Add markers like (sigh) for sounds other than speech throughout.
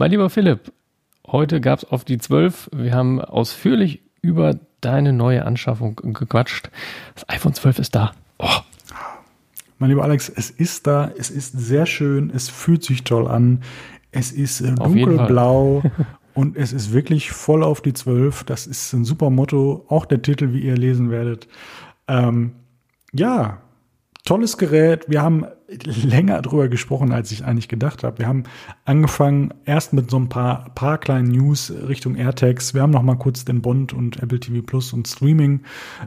Mein lieber Philipp, heute gab es auf die 12. Wir haben ausführlich über deine neue Anschaffung gequatscht. Das iPhone 12 ist da. Oh. Mein lieber Alex, es ist da, es ist sehr schön, es fühlt sich toll an, es ist äh, dunkelblau (laughs) und es ist wirklich voll auf die 12. Das ist ein super Motto, auch der Titel, wie ihr lesen werdet. Ähm, ja, tolles Gerät. Wir haben länger drüber gesprochen, als ich eigentlich gedacht habe. Wir haben angefangen erst mit so ein paar, paar kleinen News Richtung AirTags. Wir haben noch mal kurz den Bond und Apple TV Plus und Streaming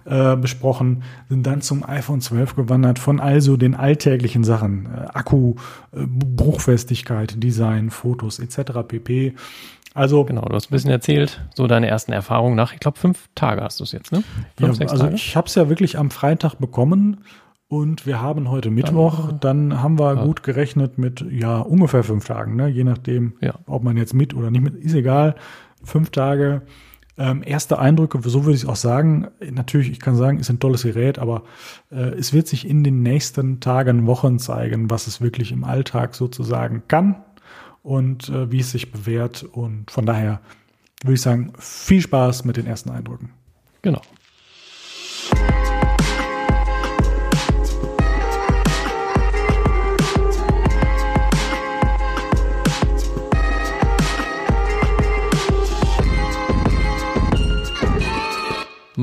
äh, besprochen, sind dann zum iPhone 12 gewandert von also den alltäglichen Sachen, äh, Akku, äh, Bruchfestigkeit, Design, Fotos etc. pp. Also genau, du hast ein bisschen erzählt, so deine ersten Erfahrungen nach, ich glaube, fünf Tage hast du es jetzt, ne? Fünf, ja, also Tage? ich habe es ja wirklich am Freitag bekommen und wir haben heute Mittwoch, dann, dann haben wir ja. gut gerechnet mit ja ungefähr fünf Tagen, ne? je nachdem, ja. ob man jetzt mit oder nicht mit, ist egal. Fünf Tage. Ähm, erste Eindrücke, so würde ich es auch sagen. Natürlich, ich kann sagen, ist ein tolles Gerät, aber äh, es wird sich in den nächsten Tagen, Wochen zeigen, was es wirklich im Alltag sozusagen kann und äh, wie es sich bewährt. Und von daher würde ich sagen, viel Spaß mit den ersten Eindrücken. Genau.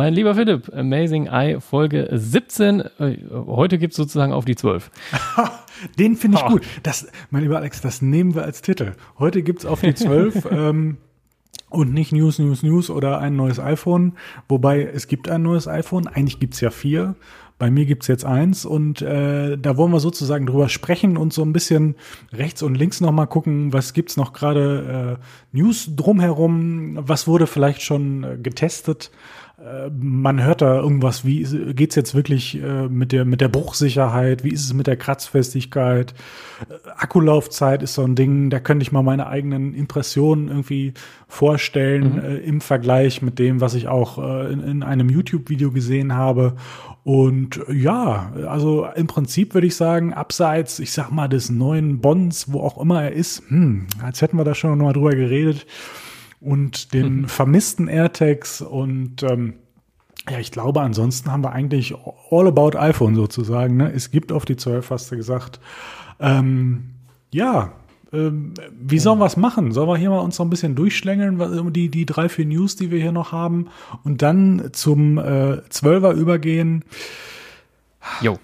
Mein lieber Philipp, Amazing Eye Folge 17. Äh, heute gibt es sozusagen auf die 12. (laughs) Den finde ich oh. gut. Das, mein lieber Alex, das nehmen wir als Titel. Heute gibt es auf die 12 (laughs) ähm, und nicht News, News, News oder ein neues iPhone. Wobei es gibt ein neues iPhone. Eigentlich gibt es ja vier. Bei mir gibt es jetzt eins und äh, da wollen wir sozusagen drüber sprechen und so ein bisschen rechts und links nochmal gucken, was gibt's noch gerade äh, News drumherum, was wurde vielleicht schon äh, getestet man hört da irgendwas, wie geht's jetzt wirklich äh, mit der mit der Bruchsicherheit, wie ist es mit der Kratzfestigkeit? Äh, Akkulaufzeit ist so ein Ding, da könnte ich mal meine eigenen Impressionen irgendwie vorstellen mhm. äh, im Vergleich mit dem, was ich auch äh, in, in einem YouTube-Video gesehen habe. Und ja, also im Prinzip würde ich sagen, abseits, ich sag mal, des neuen Bonds, wo auch immer er ist, hm, als hätten wir da schon mal drüber geredet und den (laughs) vermissten AirTags und ähm, ja, ich glaube, ansonsten haben wir eigentlich all about iPhone sozusagen. Ne? Es gibt auf die 12, hast du gesagt. Ähm, ja, ähm, wie sollen wir es machen? Sollen wir hier mal uns noch ein bisschen durchschlängeln, die, die drei, vier News, die wir hier noch haben, und dann zum äh, 12er übergehen? Jo.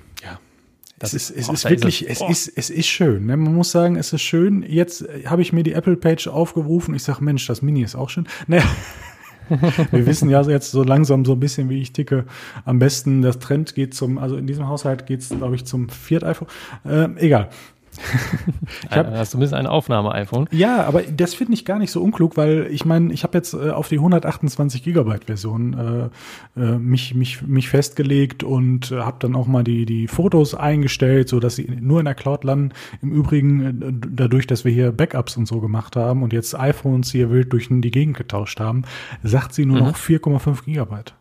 Das es ist, es ist wirklich, es, es ist, es ist schön. Ne? Man muss sagen, es ist schön. Jetzt habe ich mir die Apple Page aufgerufen. Ich sage, Mensch, das Mini ist auch schön. (laughs) Naja. Wir wissen ja jetzt so langsam so ein bisschen, wie ich ticke. Am besten, das Trend geht zum, also in diesem Haushalt geht es, glaube ich, zum Viert iPhone. Äh, egal. (laughs) ich hab, Hast du ein Aufnahme-iPhone? Ja, aber das finde ich gar nicht so unklug, weil ich meine, ich habe jetzt äh, auf die 128 Gigabyte Version äh, äh, mich, mich, mich festgelegt und äh, habe dann auch mal die, die Fotos eingestellt, so dass sie nur in der Cloud landen. Im Übrigen, äh, dadurch, dass wir hier Backups und so gemacht haben und jetzt iPhones hier wild durch die Gegend getauscht haben, sagt sie nur mhm. noch 4,5 Gigabyte.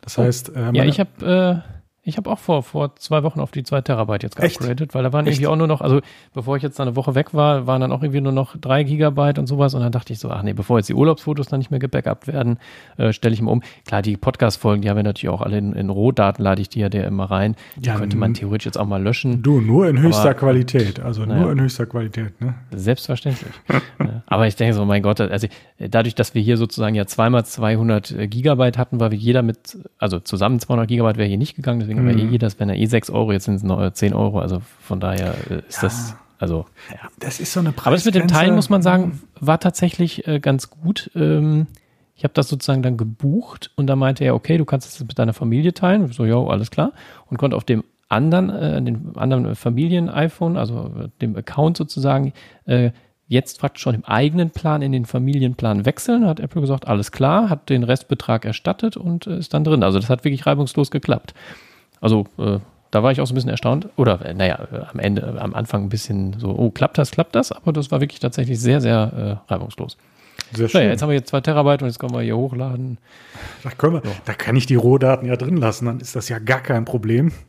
Das oh. heißt, äh, ja, ich habe äh ich habe auch vor, vor zwei Wochen auf die zwei Terabyte jetzt geupgradet, weil da waren Echt? irgendwie auch nur noch, also bevor ich jetzt eine Woche weg war, waren dann auch irgendwie nur noch drei Gigabyte und sowas und dann dachte ich so, ach nee, bevor jetzt die Urlaubsfotos dann nicht mehr gebackupt werden, äh, stelle ich mal um. Klar, die Podcast-Folgen, die haben wir natürlich auch alle in, in Rohdaten, lade ich die ja der immer rein. Die ja, könnte man theoretisch jetzt auch mal löschen. Du, nur in höchster aber, Qualität, also naja, nur in höchster Qualität, ne? Selbstverständlich. (laughs) aber ich denke so, mein Gott, also dadurch, dass wir hier sozusagen ja zweimal 200 Gigabyte hatten, weil wir jeder mit, also zusammen 200 Gigabyte wäre hier nicht gegangen, deswegen mhm. aber eh jedes, wenn er eh 6 Euro, jetzt sind es noch 10 Euro, also von daher äh, ist ja. das, also. Ja. Das ist so eine Preis Aber das mit dem Teilen, muss man sagen, war tatsächlich äh, ganz gut. Ähm, ich habe das sozusagen dann gebucht und da meinte er, okay, du kannst es mit deiner Familie teilen. So, ja, alles klar. Und konnte auf dem anderen, äh, dem anderen Familien-iPhone, also dem Account sozusagen, äh, jetzt praktisch schon im eigenen Plan in den Familienplan wechseln. Hat Apple gesagt, alles klar, hat den Restbetrag erstattet und äh, ist dann drin. Also das hat wirklich reibungslos geklappt. Also äh, da war ich auch so ein bisschen erstaunt. Oder äh, naja, äh, am Ende, äh, am Anfang ein bisschen so, oh, klappt das, klappt das? Aber das war wirklich tatsächlich sehr, sehr äh, reibungslos. Sehr schön. Naja, jetzt haben wir jetzt zwei Terabyte und jetzt können wir hier hochladen. Da, können wir, so. da kann ich die Rohdaten ja drin lassen, dann ist das ja gar kein Problem. (laughs)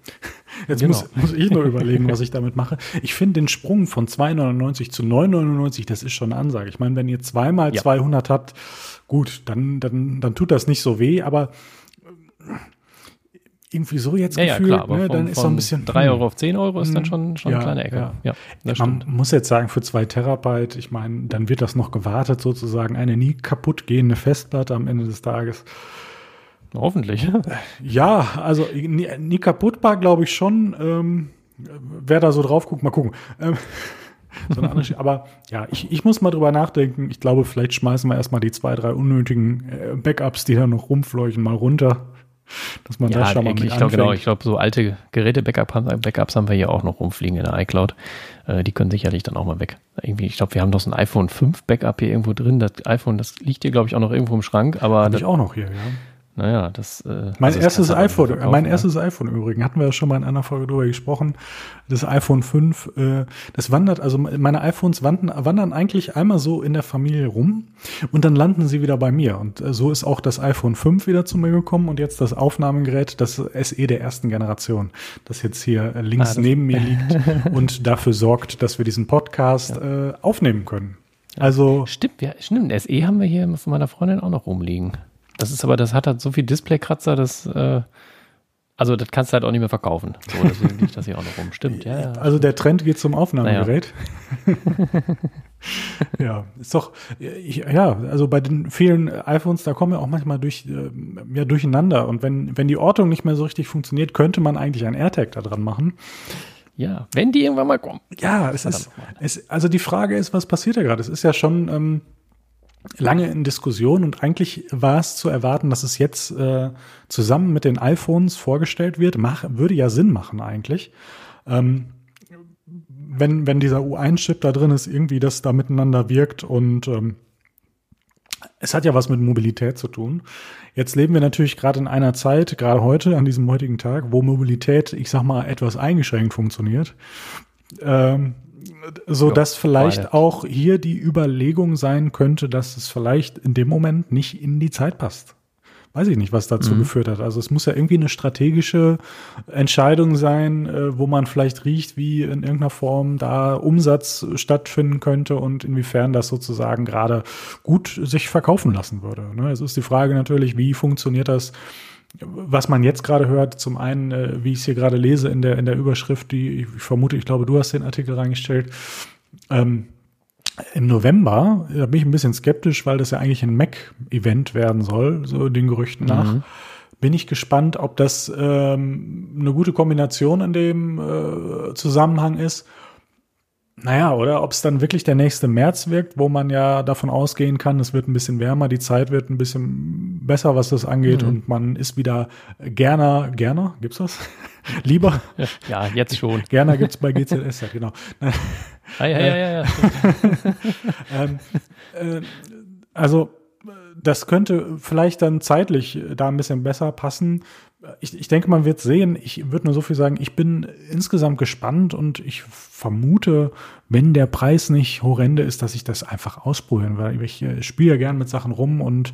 Jetzt genau. muss, muss ich nur (laughs) überlegen, was ich damit mache. Ich finde den Sprung von 2,99 zu 9,99, das ist schon eine Ansage. Ich meine, wenn ihr zweimal ja. 200 habt, gut, dann, dann, dann tut das nicht so weh, aber irgendwie so jetzt ja, gefühlt, ja, klar, aber ne, von, dann ist so ein bisschen 3 Euro auf 10 Euro ist dann hm, schon, schon ja, eine kleine Ecke. Ja. Ja, Man stimmt. muss jetzt sagen, für 2 Terabyte, ich meine, dann wird das noch gewartet sozusagen, eine nie kaputt gehende Festplatte am Ende des Tages. Hoffentlich. Ja, also nie, nie kaputtbar, glaube ich schon. Ähm, wer da so drauf guckt, mal gucken. Ähm, (laughs) so aber ja, ich, ich muss mal drüber nachdenken. Ich glaube, vielleicht schmeißen wir erstmal die zwei, drei unnötigen äh, Backups, die da noch rumfleuchen, mal runter. Dass man ja, da schon mal ich glaube genau, ich glaube, so alte Geräte-Backups haben wir hier auch noch rumfliegen in der iCloud. Äh, die können sicherlich dann auch mal weg. Irgendwie, ich glaube, wir haben doch so ein iPhone 5 Backup hier irgendwo drin. Das iPhone, das liegt hier, glaube ich, auch noch irgendwo im Schrank. Aber Habe ich auch noch hier, ja. Naja, das. Äh, mein also erstes iPhone, mein ja. Ne? erstes iPhone übrigens, hatten wir ja schon mal in einer Folge drüber gesprochen. Das iPhone 5, äh, das wandert, also meine iPhones wandern, wandern eigentlich einmal so in der Familie rum und dann landen sie wieder bei mir. Und äh, so ist auch das iPhone 5 wieder zu mir gekommen und jetzt das Aufnahmegerät, das SE der ersten Generation, das jetzt hier äh, links ah, neben mir liegt (laughs) und dafür sorgt, dass wir diesen Podcast ja. äh, aufnehmen können. Also. Stimmt, ja, stimmt. SE haben wir hier von meiner Freundin auch noch rumliegen. Das ist aber, das hat halt so viel Displaykratzer, dass, äh, also das kannst du halt auch nicht mehr verkaufen. So, deswegen liegt das hier auch noch rum. Stimmt, ja. ja. Also der Trend geht zum Aufnahmegerät. Naja. (laughs) ja, ist doch, ich, ja, also bei den vielen iPhones, da kommen wir auch manchmal durch, äh, ja, durcheinander. Und wenn, wenn die Ortung nicht mehr so richtig funktioniert, könnte man eigentlich ein AirTag da dran machen. Ja, wenn die irgendwann mal kommen. Ja, es ist, es, also die Frage ist, was passiert da gerade? Es ist ja schon, ähm, lange in Diskussion und eigentlich war es zu erwarten, dass es jetzt äh, zusammen mit den iPhones vorgestellt wird. Mach, würde ja Sinn machen eigentlich. Ähm, wenn, wenn dieser U1-Chip da drin ist, irgendwie das da miteinander wirkt und ähm, es hat ja was mit Mobilität zu tun. Jetzt leben wir natürlich gerade in einer Zeit, gerade heute, an diesem heutigen Tag, wo Mobilität, ich sag mal, etwas eingeschränkt funktioniert. Ähm, so ja, dass vielleicht beide. auch hier die Überlegung sein könnte, dass es vielleicht in dem Moment nicht in die Zeit passt. Weiß ich nicht, was dazu mhm. geführt hat. Also es muss ja irgendwie eine strategische Entscheidung sein, äh, wo man vielleicht riecht, wie in irgendeiner Form da Umsatz stattfinden könnte und inwiefern das sozusagen gerade gut sich verkaufen lassen würde. Ne? Es ist die Frage natürlich, wie funktioniert das was man jetzt gerade hört, zum einen, äh, wie ich es hier gerade lese in der, in der Überschrift, die ich vermute, ich glaube, du hast den Artikel reingestellt, ähm, im November, da bin ich ein bisschen skeptisch, weil das ja eigentlich ein Mac-Event werden soll, so den Gerüchten nach. Mhm. Bin ich gespannt, ob das ähm, eine gute Kombination in dem äh, Zusammenhang ist naja, oder ob es dann wirklich der nächste März wirkt, wo man ja davon ausgehen kann, es wird ein bisschen wärmer, die Zeit wird ein bisschen besser, was das angeht mhm. und man ist wieder gerne, gerne, gibt's das? (laughs) Lieber? (laughs) Ja, jetzt schon. (laughs) Gerne gibt's bei GZS, genau. ah, ja, ja, ja, ja. ähm, äh, also, das könnte vielleicht dann zeitlich da ein bisschen besser passen ich, ich denke, man wird sehen. Ich würde nur so viel sagen, ich bin insgesamt gespannt und ich vermute, wenn der Preis nicht horrende ist, dass ich das einfach ausprobieren werde. Ich spiele ja gerne mit Sachen rum und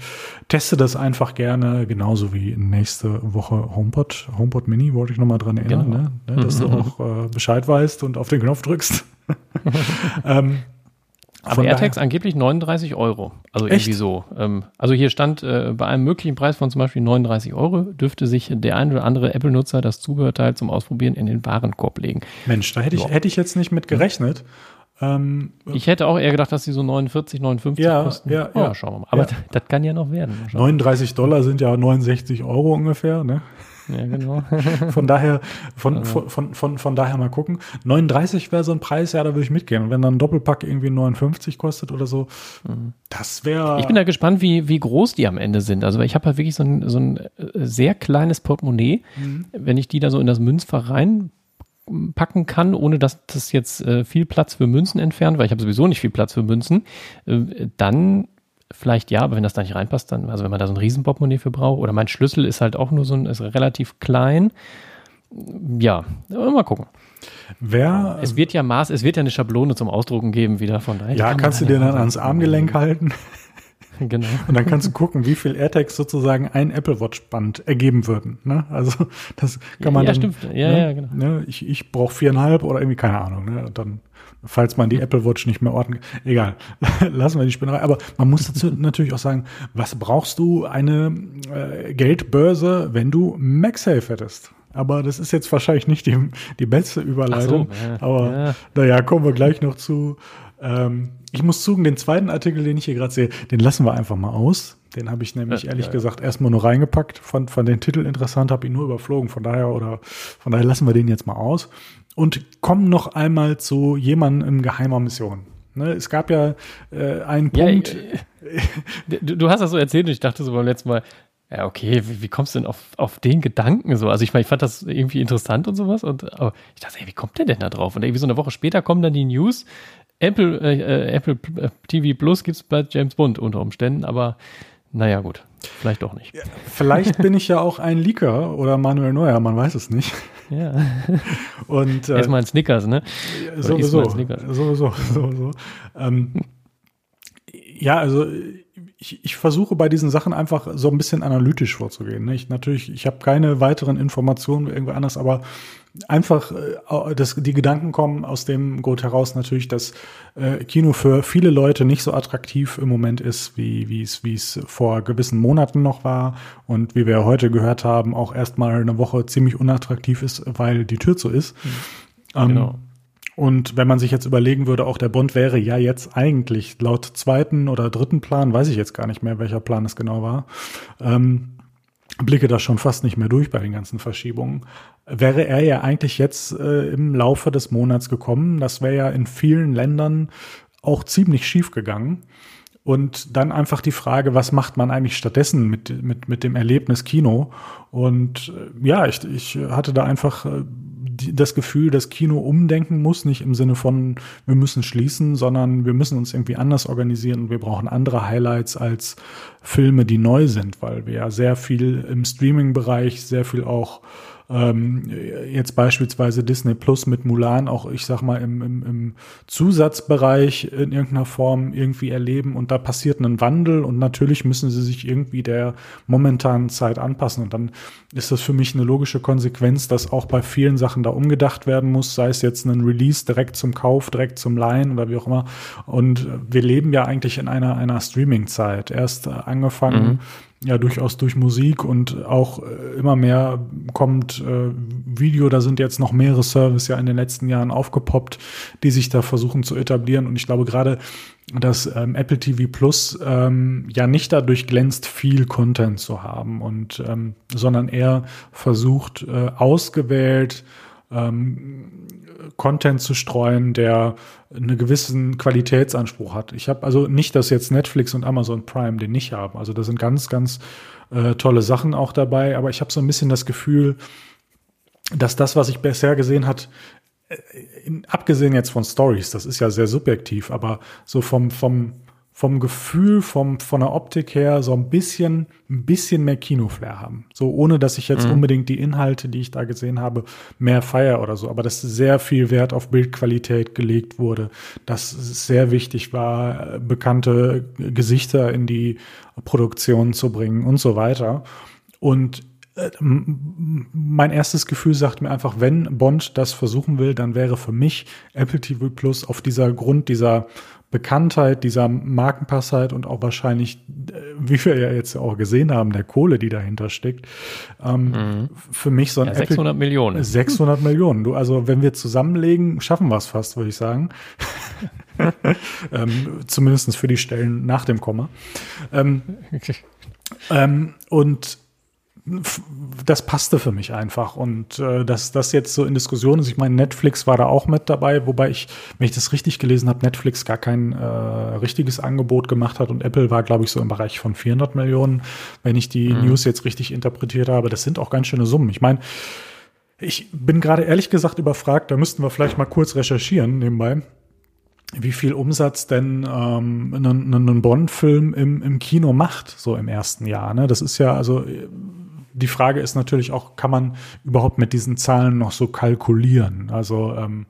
teste das einfach gerne, genauso wie nächste Woche HomePod. HomePod Mini wollte ich nochmal dran erinnern, genau. ne? ne dass du (laughs) auch äh, Bescheid weißt und auf den Knopf drückst. (laughs) ähm, aber AirTags angeblich 39 Euro. Also Echt? irgendwie so. Ähm, also hier stand, äh, bei einem möglichen Preis von zum Beispiel 39 Euro dürfte sich der ein oder andere Apple-Nutzer das Zubehörteil zum Ausprobieren in den Warenkorb legen. Mensch, da hätte ich, so. hätte ich jetzt nicht mit gerechnet. Ähm, ich hätte auch eher gedacht, dass die so 49, 59 ja, kosten. Ja, oh, ja. schauen wir mal. Aber ja. das kann ja noch werden. 39 Dollar sind ja 69 Euro ungefähr, ne? Ja, genau. (laughs) von daher, von, also. von, von, von, daher mal gucken. 39 wäre so ein Preis, ja, da würde ich mitgehen. Und wenn dann ein Doppelpack irgendwie 59 kostet oder so, mhm. das wäre. Ich bin da gespannt, wie, wie groß die am Ende sind. Also ich habe halt wirklich so ein, so ein äh, sehr kleines Portemonnaie. Mhm. Wenn ich die da so in das Münzfach reinpacken kann, ohne dass das jetzt äh, viel Platz für Münzen entfernt, weil ich habe sowieso nicht viel Platz für Münzen, äh, dann vielleicht ja, aber wenn das da nicht reinpasst, dann, also wenn man da so ein Riesenportemonnaie für braucht, oder mein Schlüssel ist halt auch nur so ein, ist relativ klein. Ja, mal gucken. Wer, es wird ja Maß, es wird ja eine Schablone zum Ausdrucken geben wieder von daher. Ja, kann kannst du dir dann ans Armgelenk halten? (laughs) Genau. Und dann kannst du gucken, wie viel AirTags sozusagen ein Apple Watch Band ergeben würden. Ne? Also das kann man ja, dann. stimmt. Ja, ne? ja, genau. Ne? Ich, ich brauche viereinhalb oder irgendwie keine Ahnung. Ne? Und dann, falls man die Apple Watch nicht mehr ordnen, egal, (laughs) lassen wir die Spinnerei. Aber man muss dazu (laughs) natürlich auch sagen, was brauchst du eine äh, Geldbörse, wenn du MagSafe hättest? Aber das ist jetzt wahrscheinlich nicht die, die beste Überleitung. So, ja, aber ja. naja, kommen wir gleich noch zu. Ähm, ich muss zugeben, den zweiten Artikel, den ich hier gerade sehe, den lassen wir einfach mal aus. Den habe ich nämlich Ja, ehrlich ja, ja. gesagt erstmal nur reingepackt, fand, fand den Titel interessant, habe ihn nur überflogen. Von daher oder von daher lassen wir den jetzt mal aus und kommen noch einmal zu jemandem in geheimer Mission. Ne, es gab ja äh, einen Ja, Punkt. äh, du, du hast das so erzählt und ich dachte so beim letzten Mal, ja, okay, wie, wie kommst du denn auf, auf den Gedanken so? Also ich meine, ich fand das irgendwie interessant und sowas und aber ich dachte, ey, wie kommt der denn da drauf? Und irgendwie so eine Woche später kommen dann die News, Apple, äh, äh, Apple äh, TV Plus gibt's bei James Bond unter Umständen, aber naja, gut, vielleicht doch nicht. Vielleicht bin ich ja auch ein Leaker oder Manuel Neuer, man weiß es nicht. Ja, (laughs) Und äh, erstmal ein Snickers, ne? Oder sowieso, Snickers. sowieso, sowieso. Ähm, ja, also ich, ich versuche bei diesen Sachen einfach so ein bisschen analytisch vorzugehen. Ne? Ich natürlich, ich habe keine weiteren Informationen irgendwo anders, aber einfach äh, das, die Gedanken kommen aus dem Grund heraus natürlich, dass äh, Kino für viele Leute nicht so attraktiv im Moment ist, wie wie es wie es vor gewissen Monaten noch war und wie wir heute gehört haben, auch erstmal eine Woche ziemlich unattraktiv ist, weil die Tür zu ist. Ähm, Genau. und wenn man sich jetzt überlegen würde, auch der Bund wäre ja jetzt eigentlich laut zweiten oder dritten Plan, weiß ich jetzt gar nicht mehr, welcher Plan es genau war, ähm, blicke da schon fast nicht mehr durch bei den ganzen Verschiebungen, wäre er ja eigentlich jetzt äh, im Laufe des Monats gekommen. Das wäre ja in vielen Ländern auch ziemlich schief gegangen. Und dann einfach die Frage, was macht man eigentlich stattdessen mit, mit, mit dem Erlebnis Kino? Und äh, ja, ich, ich hatte da einfach äh, die, das Gefühl, dass Kino umdenken muss, nicht im Sinne von, wir müssen schließen, sondern wir müssen uns irgendwie anders organisieren und wir brauchen andere Highlights als Filme, die neu sind, weil wir ja sehr viel im Streaming-Bereich, sehr viel auch ähm, jetzt beispielsweise Disney Plus mit Mulan auch, ich sag mal, im, im, im Zusatzbereich in irgendeiner Form irgendwie erleben und da passiert ein Wandel und natürlich müssen sie sich irgendwie der momentanen Zeit anpassen und dann ist das für mich eine logische Konsequenz, dass auch bei vielen Sachen da umgedacht werden muss, sei es jetzt ein Release direkt zum Kauf, direkt zum Leihen oder wie auch immer und wir leben ja eigentlich in einer, einer Streaming-Zeit. Erst angefangen ja durchaus durch Musik und auch äh, immer mehr kommt äh, Video, da sind jetzt noch mehrere Services ja in den letzten Jahren aufgepoppt, die sich da versuchen zu etablieren. Und ich glaube gerade, dass ähm, Apple TV Plus ähm, ja nicht dadurch glänzt, viel Content zu haben und ähm, sondern eher versucht äh, ausgewählt ähm, Content zu streuen, der einen gewissen Qualitätsanspruch hat. Ich habe also nicht, dass jetzt Netflix und Amazon Prime den nicht haben. Also da sind ganz, ganz äh, tolle Sachen auch dabei. Aber ich habe so ein bisschen das Gefühl, dass das, was ich bisher gesehen hat, äh, in, abgesehen jetzt von Stories, das ist ja sehr subjektiv, aber so vom vom vom Gefühl, vom, von der Optik her so ein bisschen, ein bisschen mehr Kinoflair haben. So ohne, dass ich jetzt Mhm. unbedingt die Inhalte, die ich da gesehen habe, mehr feier oder so. Aber dass sehr viel Wert auf Bildqualität gelegt wurde, dass es sehr wichtig war, äh, bekannte Gesichter in die Produktion zu bringen und so weiter. Und äh, mein erstes Gefühl sagt mir einfach, wenn Bond das versuchen will, dann wäre für mich Apple TV Plus auf dieser Grund dieser Bekanntheit, dieser Markenpassheit und auch wahrscheinlich, äh, wie wir ja jetzt auch gesehen haben, der Kohle, die dahinter steckt, ähm, für mich so ein Ja, Apple 600 Millionen. 600 Millionen. Du, also wenn wir zusammenlegen, schaffen wir es fast, würde ich sagen. (laughs) ähm, Zumindest für die Stellen nach dem Komma. Ähm, (laughs) ähm, und das passte für mich einfach. Und äh, dass das jetzt so in Diskussion ist, ich meine, Netflix war da auch mit dabei, wobei ich, wenn ich das richtig gelesen habe, Netflix gar kein äh, richtiges Angebot gemacht hat und Apple war, glaube ich, so im Bereich von 400 Millionen, wenn ich die News jetzt richtig interpretiert habe. Das sind auch ganz schöne Summen. Ich meine, ich bin gerade ehrlich gesagt überfragt, da müssten wir vielleicht mal kurz recherchieren nebenbei, wie viel Umsatz denn ähm, ein, ein, ein Bond-Film im, im Kino macht, so im ersten Jahr. Ne? Das ist ja, also äh, die Frage ist natürlich auch, kann man überhaupt mit diesen Zahlen noch so kalkulieren? Also ähm,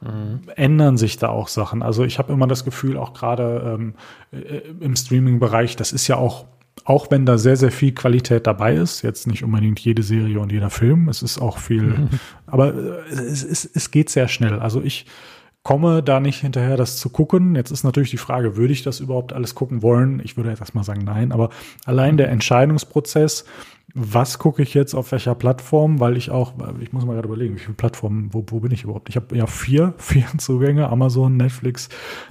mhm. ändern sich da auch Sachen. Also ich habe immer das Gefühl, auch gerade ähm, äh, im Streaming-Bereich, das ist ja auch auch wenn da sehr, sehr viel Qualität dabei ist, jetzt nicht unbedingt jede Serie und jeder Film, es ist auch viel, mhm. (laughs) aber äh, es, es, es geht sehr schnell. Also ich komme da nicht hinterher, das zu gucken. Jetzt ist natürlich die Frage, würde ich das überhaupt alles gucken wollen? Ich würde jetzt erstmal sagen, nein, aber allein der Entscheidungsprozess, was gucke ich jetzt auf welcher Plattform, weil ich auch, ich muss mal gerade überlegen, wie viele Plattformen, wo, wo bin ich überhaupt? Ich habe ja vier, (laughs) vier Zugänge, Amazon, Netflix,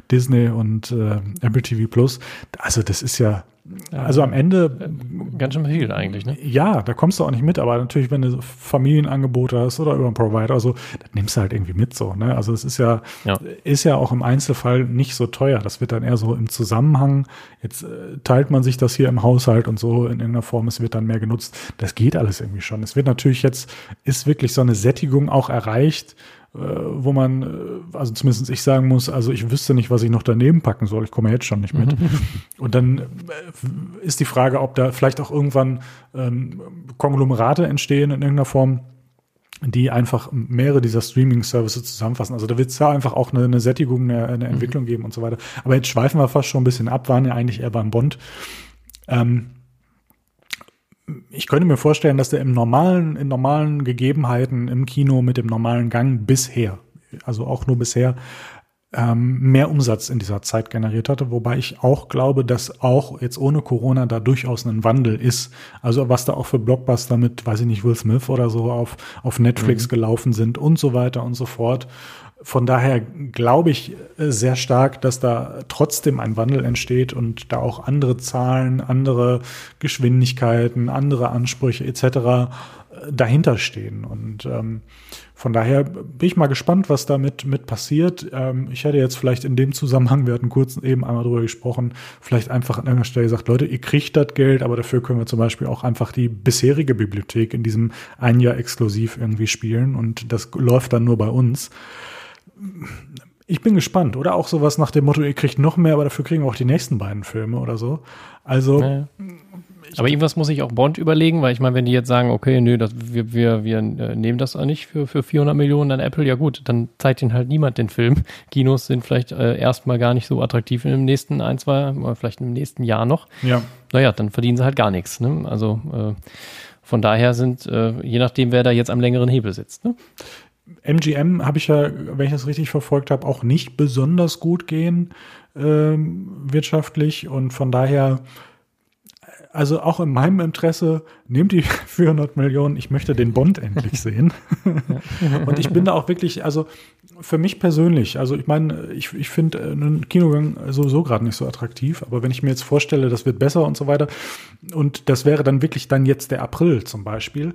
Disney und äh, Apple TV Plus. Also das ist ja also am Ende. Äh, ganz schön viel eigentlich, ne? Ja, da kommst du auch nicht mit, aber natürlich, wenn du Familienangebote hast oder über einen Provider, also, das nimmst du halt irgendwie mit so, ne? Also es ist ja, ja, ist ja auch im Einzelfall nicht so teuer. Das wird dann eher so im Zusammenhang. Jetzt äh, teilt man sich das hier im Haushalt und so in irgendeiner Form, es wird dann mehr genutzt. Das geht alles irgendwie schon. Es wird natürlich jetzt, ist wirklich so eine Sättigung auch erreicht wo man, äh, also zumindest ich sagen muss, also ich wüsste nicht, was ich noch daneben packen soll. Ich komme jetzt schon nicht mit. (laughs) Und dann äh, ist die Frage, ob da vielleicht auch irgendwann ähm, Konglomerate entstehen in irgendeiner Form, die einfach mehrere dieser Streaming-Services zusammenfassen. Also da wird es ja einfach auch eine, eine Sättigung, eine, eine mhm. Entwicklung mhm. geben und so weiter. Aber jetzt schweifen wir fast schon ein bisschen ab, waren ja eigentlich eher beim Bond. Ähm, ich könnte mir vorstellen, dass der im normalen, in normalen Gegebenheiten im Kino mit dem normalen Gang bisher, also auch nur bisher, ähm, mehr Umsatz in dieser Zeit generiert hatte, wobei ich auch glaube, dass auch jetzt ohne Corona da durchaus ein Wandel ist. Also was da auch für Blockbuster mit, weiß ich nicht, Will Smith oder so auf, auf Netflix mhm. gelaufen sind und so weiter und so fort. Von daher glaube ich äh, sehr stark, dass da trotzdem ein Wandel entsteht und da auch andere Zahlen, andere Geschwindigkeiten, andere Ansprüche etc. Äh, dahinter stehen. Und ähm, von daher bin ich mal gespannt, was damit mit passiert. Ähm, ich hätte jetzt vielleicht in dem Zusammenhang, wir hatten kurz eben einmal drüber gesprochen, vielleicht einfach an irgendeiner Stelle gesagt, Leute, ihr kriegt das Geld, aber dafür können wir zum Beispiel auch einfach die bisherige Bibliothek in diesem ein Jahr exklusiv irgendwie spielen und das läuft dann nur bei uns ich bin gespannt. Oder auch sowas nach dem Motto, ihr kriegt noch mehr, aber dafür kriegen wir auch die nächsten beiden Filme oder so. Also. Naja. Aber irgendwas muss ich auch Bond überlegen, weil ich meine, wenn die jetzt sagen, okay, nö, das, wir, wir, wir äh, nehmen das auch nicht für, für 400 Millionen an Apple, ja gut, dann zeigt ihnen halt niemand den Film. (laughs) Kinos sind vielleicht äh, erstmal gar nicht so attraktiv in dem nächsten ein, zwei, oder vielleicht im nächsten Jahr noch. Ja. Naja, dann verdienen sie halt gar nichts. Ne? Also äh, von daher sind, äh, je nachdem, wer da jetzt am längeren Hebel sitzt. Ne? MGM habe ich ja, wenn ich das richtig verfolgt habe, auch nicht besonders gut gehen ähm, wirtschaftlich. Und von daher, also auch in meinem Interesse, nehmt die (laughs) 400 Millionen, ich möchte den Bond endlich (laughs) sehen. und ich bin da auch wirklich, also für mich persönlich, also ich meine, ich, ich finde äh, einen Kinogang sowieso gerade nicht so attraktiv, aber wenn ich mir jetzt vorstelle, das wird besser und so weiter und das wäre dann wirklich dann jetzt der April zum Beispiel,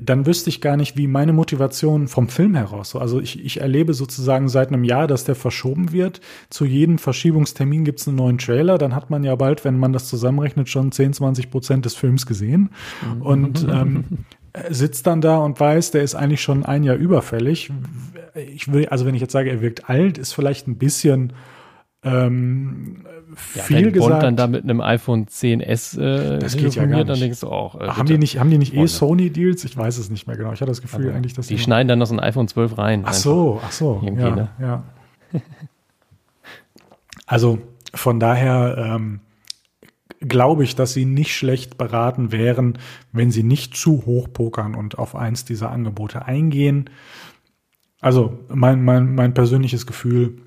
dann wüsste ich gar nicht, wie meine Motivation vom Film heraus. Also ich, ich erlebe sozusagen seit einem Jahr, dass der verschoben wird. Zu jedem Verschiebungstermin gibt es einen neuen Trailer. Dann hat man ja bald, wenn man das zusammenrechnet, schon 10, 20 Prozent des Films gesehen. Mhm. Und ähm, sitzt dann da und weiß, der ist eigentlich schon ein Jahr überfällig. Ich will, also wenn ich jetzt sage, er wirkt alt, ist vielleicht ein bisschen ähm, ja, viel gesagt. Bond dann da mit einem iPhone 10s äh, das geht ja gar nicht. dann denkst du auch. Äh, haben die nicht, haben die nicht eh Sony Deals? Ich weiß es nicht mehr genau. Ich hatte das Gefühl Aber eigentlich, dass die schneiden dann noch so ein iPhone 12 rein. Ach so, ach so. Ja, ne? ja. (laughs) also von daher ähm, glaube ich, dass sie nicht schlecht beraten wären, wenn sie nicht zu hoch pokern und auf eins dieser Angebote eingehen. Also mein, mein, mein persönliches Gefühl,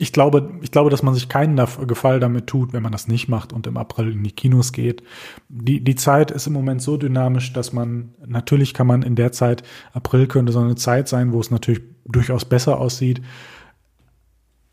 ich glaube, ich glaube, dass man sich keinen Gefall damit tut, wenn man das nicht macht und im April in die Kinos geht. Die, die Zeit ist im Moment so dynamisch, dass man, natürlich kann man in der Zeit, April könnte so eine Zeit sein, wo es natürlich durchaus besser aussieht.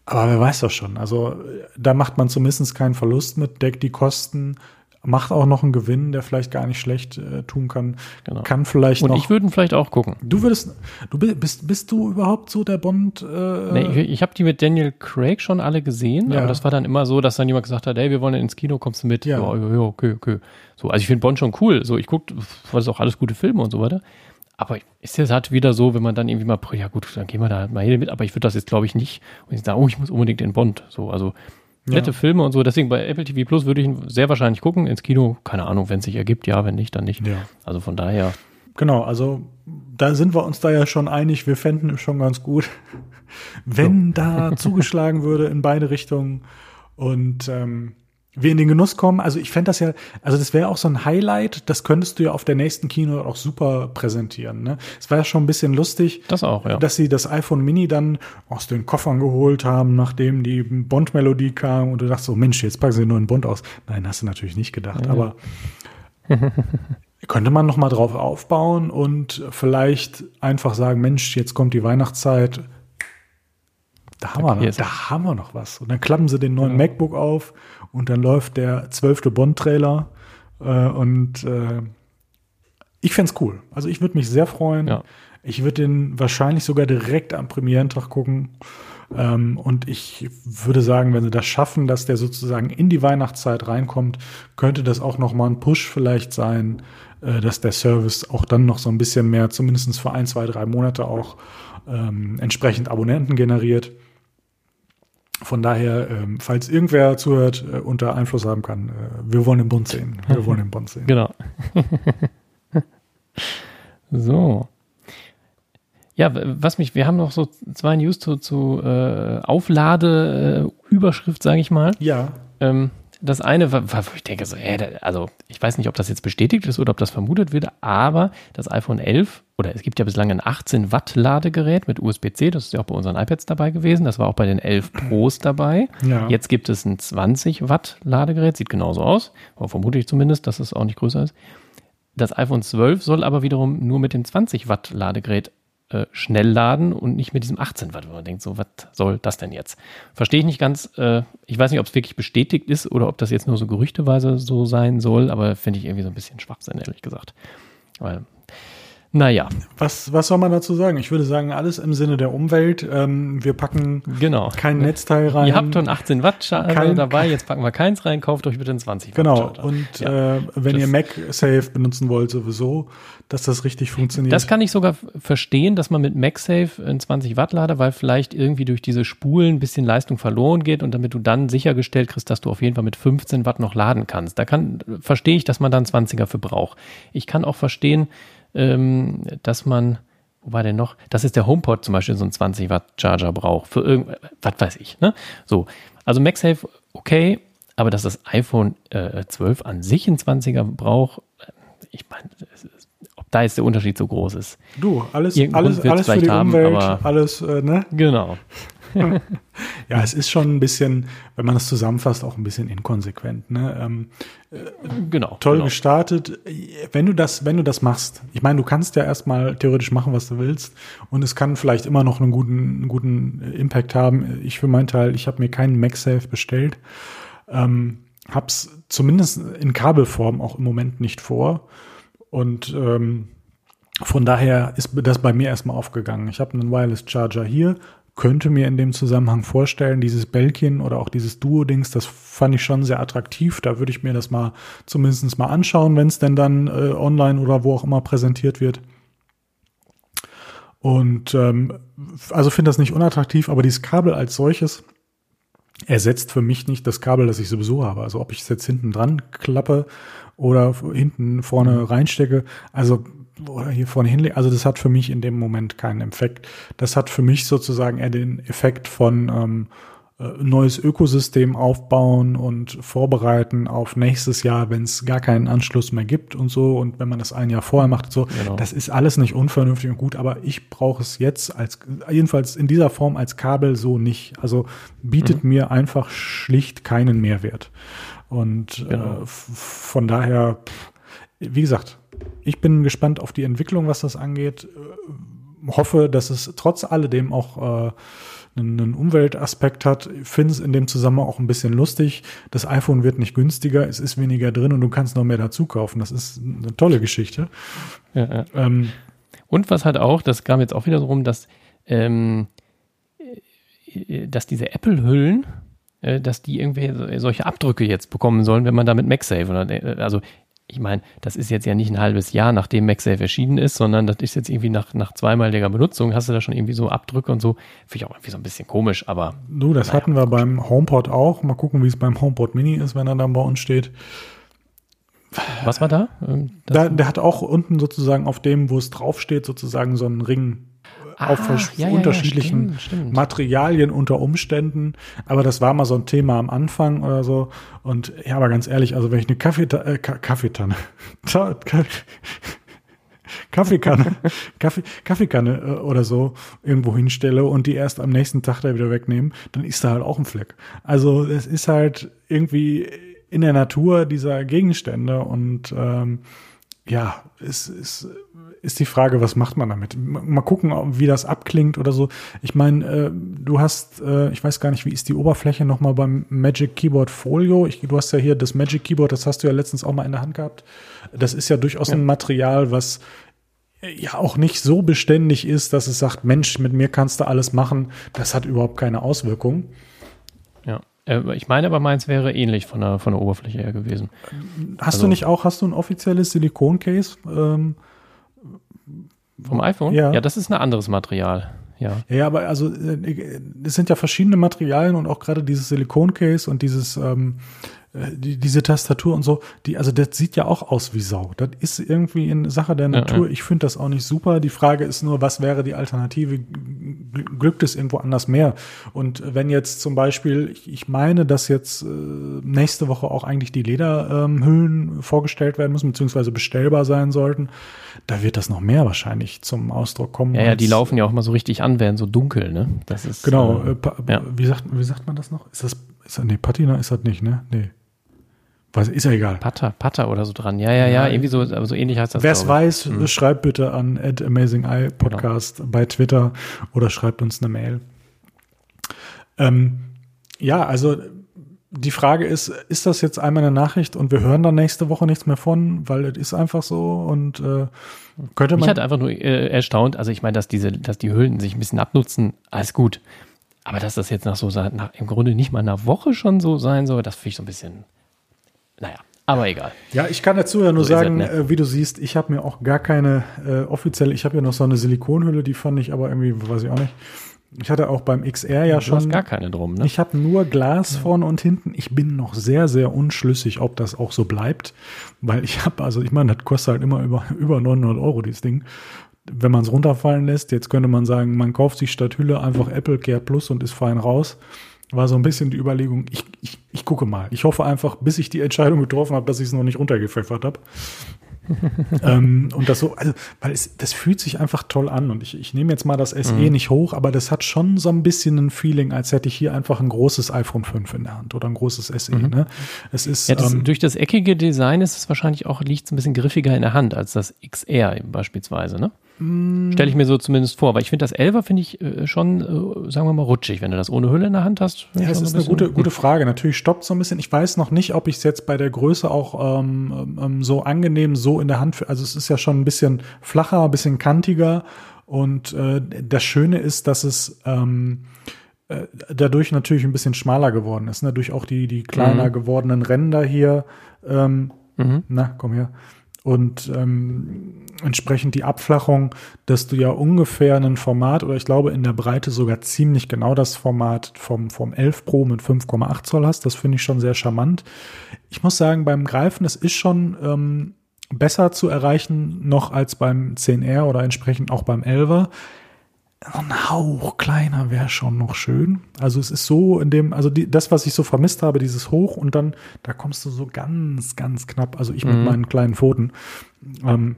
Aber wer weiß das schon. Also da macht man zumindest keinen Verlust mit, deckt die Kosten, macht auch noch einen Gewinn, der vielleicht gar nicht schlecht äh, tun kann. Genau. Kann vielleicht Und noch, ich würde vielleicht auch gucken. Du würdest, du bist, bist du überhaupt so der Bond? Äh, nee, ich, ich habe die mit Daniel Craig schon alle gesehen, ja. aber das war dann immer so, dass dann jemand gesagt hat, hey, wir wollen ins Kino, kommst du mit? Ja, ja, ja okay, okay. So, also ich finde Bond schon cool. So, ich gucke, was ist auch alles gute Filme und so weiter. Aber ist es halt wieder so, wenn man dann irgendwie mal, ja gut, dann gehen wir da mal hin mit, aber ich würde das jetzt glaube ich nicht und ich sage, oh, ich muss unbedingt in Bond. So, also nette ja. Filme und so. Deswegen bei Apple TV Plus würde ich ihn sehr wahrscheinlich gucken. Ins Kino, keine Ahnung, wenn es sich ergibt, ja, wenn nicht, dann nicht. Ja. Also von daher. genau, also da sind wir uns da ja schon einig, wir fänden es schon ganz gut, (laughs) wenn so. da (laughs) zugeschlagen würde in beide Richtungen. Und ähm, wir in den Genuss kommen. Also ich fände das ja, also das wäre auch so ein Highlight, das könntest du ja auf der nächsten Kino auch super präsentieren. Ne? Es war ja schon ein bisschen lustig, das auch, ja. dass sie das iPhone Mini dann aus den Koffern geholt haben, nachdem die Bond-Melodie kam und du dachtest so, Mensch, jetzt packen sie nur einen Bond aus. Nein, hast du natürlich nicht gedacht, ja. aber (laughs) könnte man noch mal drauf aufbauen und vielleicht einfach sagen, Mensch, jetzt kommt die Weihnachtszeit, da haben, wir noch, da haben wir noch was. Und dann klappen sie den neuen ja. MacBook auf und dann läuft der zwölfte Bond-Trailer äh, und äh, ich fände cool. Also ich würde mich sehr freuen. Ja. Ich würde den wahrscheinlich sogar direkt am Premierentag gucken. Ähm, und ich würde sagen, wenn sie das schaffen, dass der sozusagen in die Weihnachtszeit reinkommt, könnte das auch noch mal ein Push vielleicht sein, äh, dass der Service auch dann noch so ein bisschen mehr, zumindest für ein, zwei, drei Monate auch ähm, entsprechend Abonnenten generiert. Von daher, ähm, falls irgendwer zuhört äh, da Einfluss haben kann, äh, wir wollen den Bund sehen. Wir wollen den Bund sehen. Genau. (laughs) so. Ja, was mich, wir haben noch so zwei News zu, zu äh, Auflade-Überschrift, sage ich mal. Ja. Ähm, das eine, wo ich denke so, äh, also ich weiß nicht, ob das jetzt bestätigt ist oder ob das vermutet wird, aber das iPhone 11 oder es gibt ja bislang ein 18 Watt Ladegerät mit USB-C, das ist ja auch bei unseren iPads dabei gewesen, das war auch bei den 11 Pros dabei. Ja. Jetzt gibt es ein 20 Watt Ladegerät, sieht genauso aus, vermute ich zumindest, dass es auch nicht größer ist. Das iPhone 12 soll aber wiederum nur mit dem 20 Watt Ladegerät äh, schnell laden und nicht mit diesem 18 Watt, wo man denkt, so, was soll das denn jetzt? Verstehe ich nicht ganz. Äh, ich weiß nicht, ob es wirklich bestätigt ist oder ob das jetzt nur so gerüchteweise so sein soll, aber finde ich irgendwie so ein bisschen Schwachsinn, ehrlich gesagt. Weil naja. Was, was soll man dazu sagen? Ich würde sagen, alles im Sinne der Umwelt. Ähm, wir packen genau. kein Netzteil rein. Ihr habt schon 18 Watt kein, dabei, jetzt packen wir keins rein, kauft euch bitte einen 20 Watt. Genau. Und ja. äh, wenn das, ihr MagSafe benutzen wollt, sowieso, dass das richtig funktioniert. Das kann ich sogar verstehen, dass man mit MagSafe einen 20 Watt Lader, weil vielleicht irgendwie durch diese Spulen ein bisschen Leistung verloren geht und damit du dann sichergestellt kriegst, dass du auf jeden Fall mit 15 Watt noch laden kannst. Da kann, verstehe ich, dass man dann 20er für braucht. Ich kann auch verstehen, ähm, dass man, wo war denn noch? Das ist der HomePod zum Beispiel so ein 20 Watt Charger braucht für irgend, was weiß ich. Ne? So, also MagSafe okay, aber dass das iPhone äh, 12 an sich ein 20er braucht, ich meine, ob da jetzt der Unterschied so groß ist. Du, alles, alles, alles für die haben, Umwelt, alles, äh, ne? Genau. (laughs) ja, es ist schon ein bisschen, wenn man das zusammenfasst, auch ein bisschen inkonsequent. Ne? Ähm, äh, genau. Toll genau. gestartet. Wenn du das, wenn du das machst, ich meine, du kannst ja erstmal theoretisch machen, was du willst, und es kann vielleicht immer noch einen guten, einen guten Impact haben. Ich für meinen Teil, ich habe mir keinen MagSafe bestellt. Ähm, hab's zumindest in Kabelform auch im Moment nicht vor. Und ähm, von daher ist das bei mir erstmal aufgegangen. Ich habe einen Wireless Charger hier, könnte mir in dem Zusammenhang vorstellen, dieses Belkin oder auch dieses Duo-Dings, das fand ich schon sehr attraktiv. Da würde ich mir das mal zumindest mal anschauen, wenn es denn dann äh, online oder wo auch immer präsentiert wird. Und ähm, also finde das nicht unattraktiv, aber dieses Kabel als solches ersetzt für mich nicht das Kabel, das ich sowieso habe. Also ob ich es jetzt hinten dran klappe oder hinten vorne reinstecke. Also oder hier vorne hinlegen. Also das hat für mich in dem Moment keinen Effekt. Das hat für mich sozusagen eher den Effekt von ähm, äh, neues Ökosystem aufbauen und vorbereiten auf nächstes Jahr, wenn es gar keinen Anschluss mehr gibt und so. Und wenn man das ein Jahr vorher macht, so, genau. das ist alles nicht unvernünftig und gut, aber ich brauche es jetzt als, jedenfalls in dieser Form als Kabel so nicht. Also bietet mhm. mir einfach schlicht keinen Mehrwert. Und genau. äh, von daher, wie gesagt, ich bin gespannt auf die Entwicklung, was das angeht. Äh, hoffe, dass es trotz alledem auch äh, einen, Umweltaspekt hat. Finde es in dem Zusammenhang auch ein bisschen lustig. Das iPhone wird nicht günstiger, es ist weniger drin und du kannst noch mehr dazu kaufen. Das ist eine tolle Geschichte. Ja, ja. Ähm, und was halt auch, das kam jetzt auch wieder so rum, dass, ähm, äh, dass diese Apple-Hüllen, äh, dass die irgendwie solche Abdrücke jetzt bekommen sollen, wenn man da mit MagSafe oder also ich meine, das ist jetzt ja nicht ein halbes Jahr, nachdem MagSafe erschienen ist, sondern das ist jetzt irgendwie nach, nach zweimaliger Benutzung, hast du da schon irgendwie so Abdrücke und so. Finde ich auch irgendwie so ein bisschen komisch, aber. Du, das naja, hatten wir beim HomePod auch. Mal gucken, wie es beim HomePod Mini ist, wenn er dann bei uns steht. Was war da? Da? Der hat auch unten sozusagen auf dem, wo es draufsteht, sozusagen so einen Ring ah, ja, unterschiedlichen ja, stimmt, stimmt. Materialien unter Umständen. Aber das war mal so ein Thema am Anfang oder so. Und ja, aber ganz ehrlich, also wenn ich eine Kaffeetanne, (laughs) äh, Kaffeetanne, Kaffeekanne, (laughs) Kaffee, Kaffeekanne äh, oder so irgendwo hinstelle und die erst am nächsten Tag da wieder wegnehmen, dann ist da halt auch ein Fleck. Also es ist halt irgendwie in der Natur dieser Gegenstände und ähm, ja, es ist, ist die Frage, was macht man damit? Mal gucken, wie das abklingt oder so. Ich meine, äh, du hast, äh, ich weiß gar nicht, wie ist die Oberfläche nochmal beim Magic Keyboard Folio? Ich, du hast ja hier das Magic Keyboard, das hast du ja letztens auch mal in der Hand gehabt. Das ist ja durchaus ja. ein Material, was ja auch nicht so beständig ist, dass es sagt, Mensch, mit mir kannst du alles machen. Das hat überhaupt keine Auswirkung. Ja. Äh, ich meine aber, meins wäre ähnlich von der, von der Oberfläche her gewesen. Hast also, du nicht auch, hast du ein offizielles Silikon-Case? Ähm, vom iPhone? Ja. ja, das ist ein anderes Material. Ja. ja, aber also äh, es sind ja verschiedene Materialien und auch gerade dieses Silikon-Case und dieses ähm, äh, die, diese Tastatur und so, die, also das sieht ja auch aus wie Sau. Das ist irgendwie eine Sache der Natur. Ja, ja. Ich finde das auch nicht super. Die Frage ist nur, was wäre die Alternative? Glückt es irgendwo anders mehr? Und wenn jetzt zum Beispiel, ich meine, dass jetzt äh, nächste Woche auch eigentlich die Lederhüllen ähm, vorgestellt werden müssen, beziehungsweise bestellbar sein sollten, da wird das noch mehr wahrscheinlich zum Ausdruck kommen. Ja, ja, die laufen ja auch mal so richtig an, werden so dunkel, ne? Das ist. Genau, äh, ja. wie, sagt, wie sagt man das noch? Ist das, ist das, nee, Patina ist das nicht, ne? Nee. Was, ist ja egal. Patter, Patter oder so dran. Ja, ja, ja, irgendwie so, aber so ähnlich heißt das. Wer es weiß, hm. schreibt bitte an at Amazing Eye Podcast genau. bei Twitter oder schreibt uns eine Mail. Ähm, ja, also die Frage ist, ist das jetzt einmal eine Nachricht und wir hören dann nächste Woche nichts mehr von, weil es ist einfach so und äh, könnte man. Mich hat einfach nur äh, erstaunt, also ich meine, dass diese, dass die Hüllen sich ein bisschen abnutzen, alles gut. Aber dass das jetzt nach so nach, im Grunde nicht mal einer Woche schon so sein soll, das finde ich so ein bisschen naja, aber egal. Ja, ich kann dazu ja nur so sagen, halt, ne? äh, wie du siehst, ich habe mir auch gar keine äh, offizielle, ich habe ja noch so eine Silikonhülle, die fand ich aber irgendwie, weiß ich auch nicht. Ich hatte auch beim XR ja du schon. Hast gar keine drum, ne? Ich habe nur Glas vorne und hinten. Ich bin noch sehr, sehr unschlüssig, ob das auch so bleibt, weil ich habe, also ich meine, das kostet halt immer über, (laughs) über 900 Euro, dieses Ding. Wenn man es runterfallen lässt, jetzt könnte man sagen, man kauft sich statt Hülle einfach Apple Care Plus und ist fein raus war so ein bisschen die Überlegung, ich, ich, ich gucke mal. Ich hoffe einfach, bis ich die Entscheidung getroffen habe, dass ich es noch nicht runtergepfeffert habe. (laughs) ähm, und das so, also, weil es, das fühlt sich einfach toll an. Und ich, ich nehme jetzt mal das SE mhm. nicht hoch, aber das hat schon so ein bisschen ein Feeling, als hätte ich hier einfach ein großes iPhone 5 in der Hand oder ein großes SE. Mhm. Ne? Es ist, ja, das, ähm, durch das eckige Design ist es wahrscheinlich auch, liegt es ein bisschen griffiger in der Hand als das XR beispielsweise, ne? Stelle ich mir so zumindest vor, weil ich finde das Elfer finde ich äh, schon, äh, sagen wir mal, rutschig, wenn du das ohne Hülle in der Hand hast. Ja, das ist ein eine gute, gute Frage. Natürlich stoppt so ein bisschen. Ich weiß noch nicht, ob ich es jetzt bei der Größe auch ähm, ähm, so angenehm so in der Hand, also es ist ja schon ein bisschen flacher, ein bisschen kantiger und äh, das Schöne ist, dass es ähm, äh, dadurch natürlich ein bisschen schmaler geworden ist. Ne? Durch auch die, die kleiner mhm. gewordenen Ränder hier. Ähm, mhm. Na, komm her und ähm, entsprechend die Abflachung, dass du ja ungefähr ein Format oder ich glaube in der Breite sogar ziemlich genau das Format vom, vom 11 Pro mit 5,8 Zoll hast. Das finde ich schon sehr charmant. Ich muss sagen, beim Greifen, das ist schon ähm, besser zu erreichen noch als beim 10R oder entsprechend auch beim 11er ein Hauch kleiner wäre schon noch schön. Also es ist so in dem, also die, das, was ich so vermisst habe, dieses Hoch und dann, da kommst du so ganz, ganz knapp, also ich mit mhm. meinen kleinen Pfoten, ähm,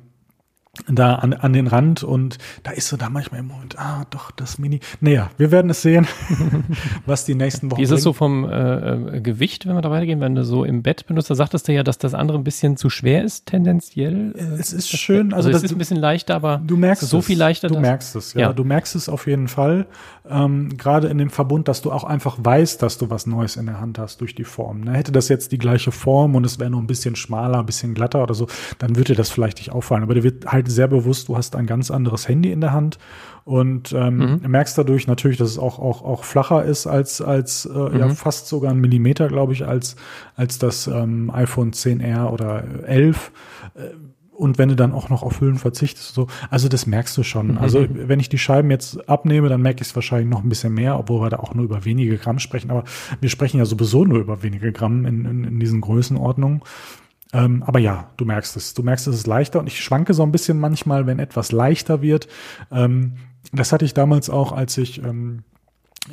da an, an den Rand und da ist so da manchmal im Moment, ah, doch, das Mini. Naja, wir werden es sehen, (laughs) was die nächsten Wochen Wie ist es so vom äh, äh, Gewicht, wenn wir da weitergehen, wenn du so im Bett benutzt, da sagtest du ja, dass das andere ein bisschen zu schwer ist, tendenziell. Äh, es ist schön, also, also es ist ein bisschen leichter, aber du merkst so viel leichter. Du merkst es, ja, ja. Du merkst es auf jeden Fall. Ähm, Gerade in dem Verbund, dass du auch einfach weißt, dass du was Neues in der Hand hast durch die Form. Ne? Hätte das jetzt die gleiche Form und es wäre nur ein bisschen schmaler, ein bisschen glatter oder so, dann würde das vielleicht nicht auffallen. Aber der wird halt sehr bewusst, du hast ein ganz anderes Handy in der Hand und ähm, mhm. merkst dadurch natürlich, dass es auch, auch, auch flacher ist als, als äh, mhm. ja, fast sogar ein Millimeter, glaube ich, als, als das ähm, iPhone 10R oder 11. Äh, und wenn du dann auch noch auf Hüllen verzichtest, so, also das merkst du schon. Mhm. Also wenn ich die Scheiben jetzt abnehme, dann merke ich es wahrscheinlich noch ein bisschen mehr, obwohl wir da auch nur über wenige Gramm sprechen. Aber wir sprechen ja sowieso nur über wenige Gramm in, in, in diesen Größenordnungen. Ähm, aber ja, du merkst es. Du merkst, es ist leichter und ich schwanke so ein bisschen manchmal, wenn etwas leichter wird. Ähm, das hatte ich damals auch, als ich ähm,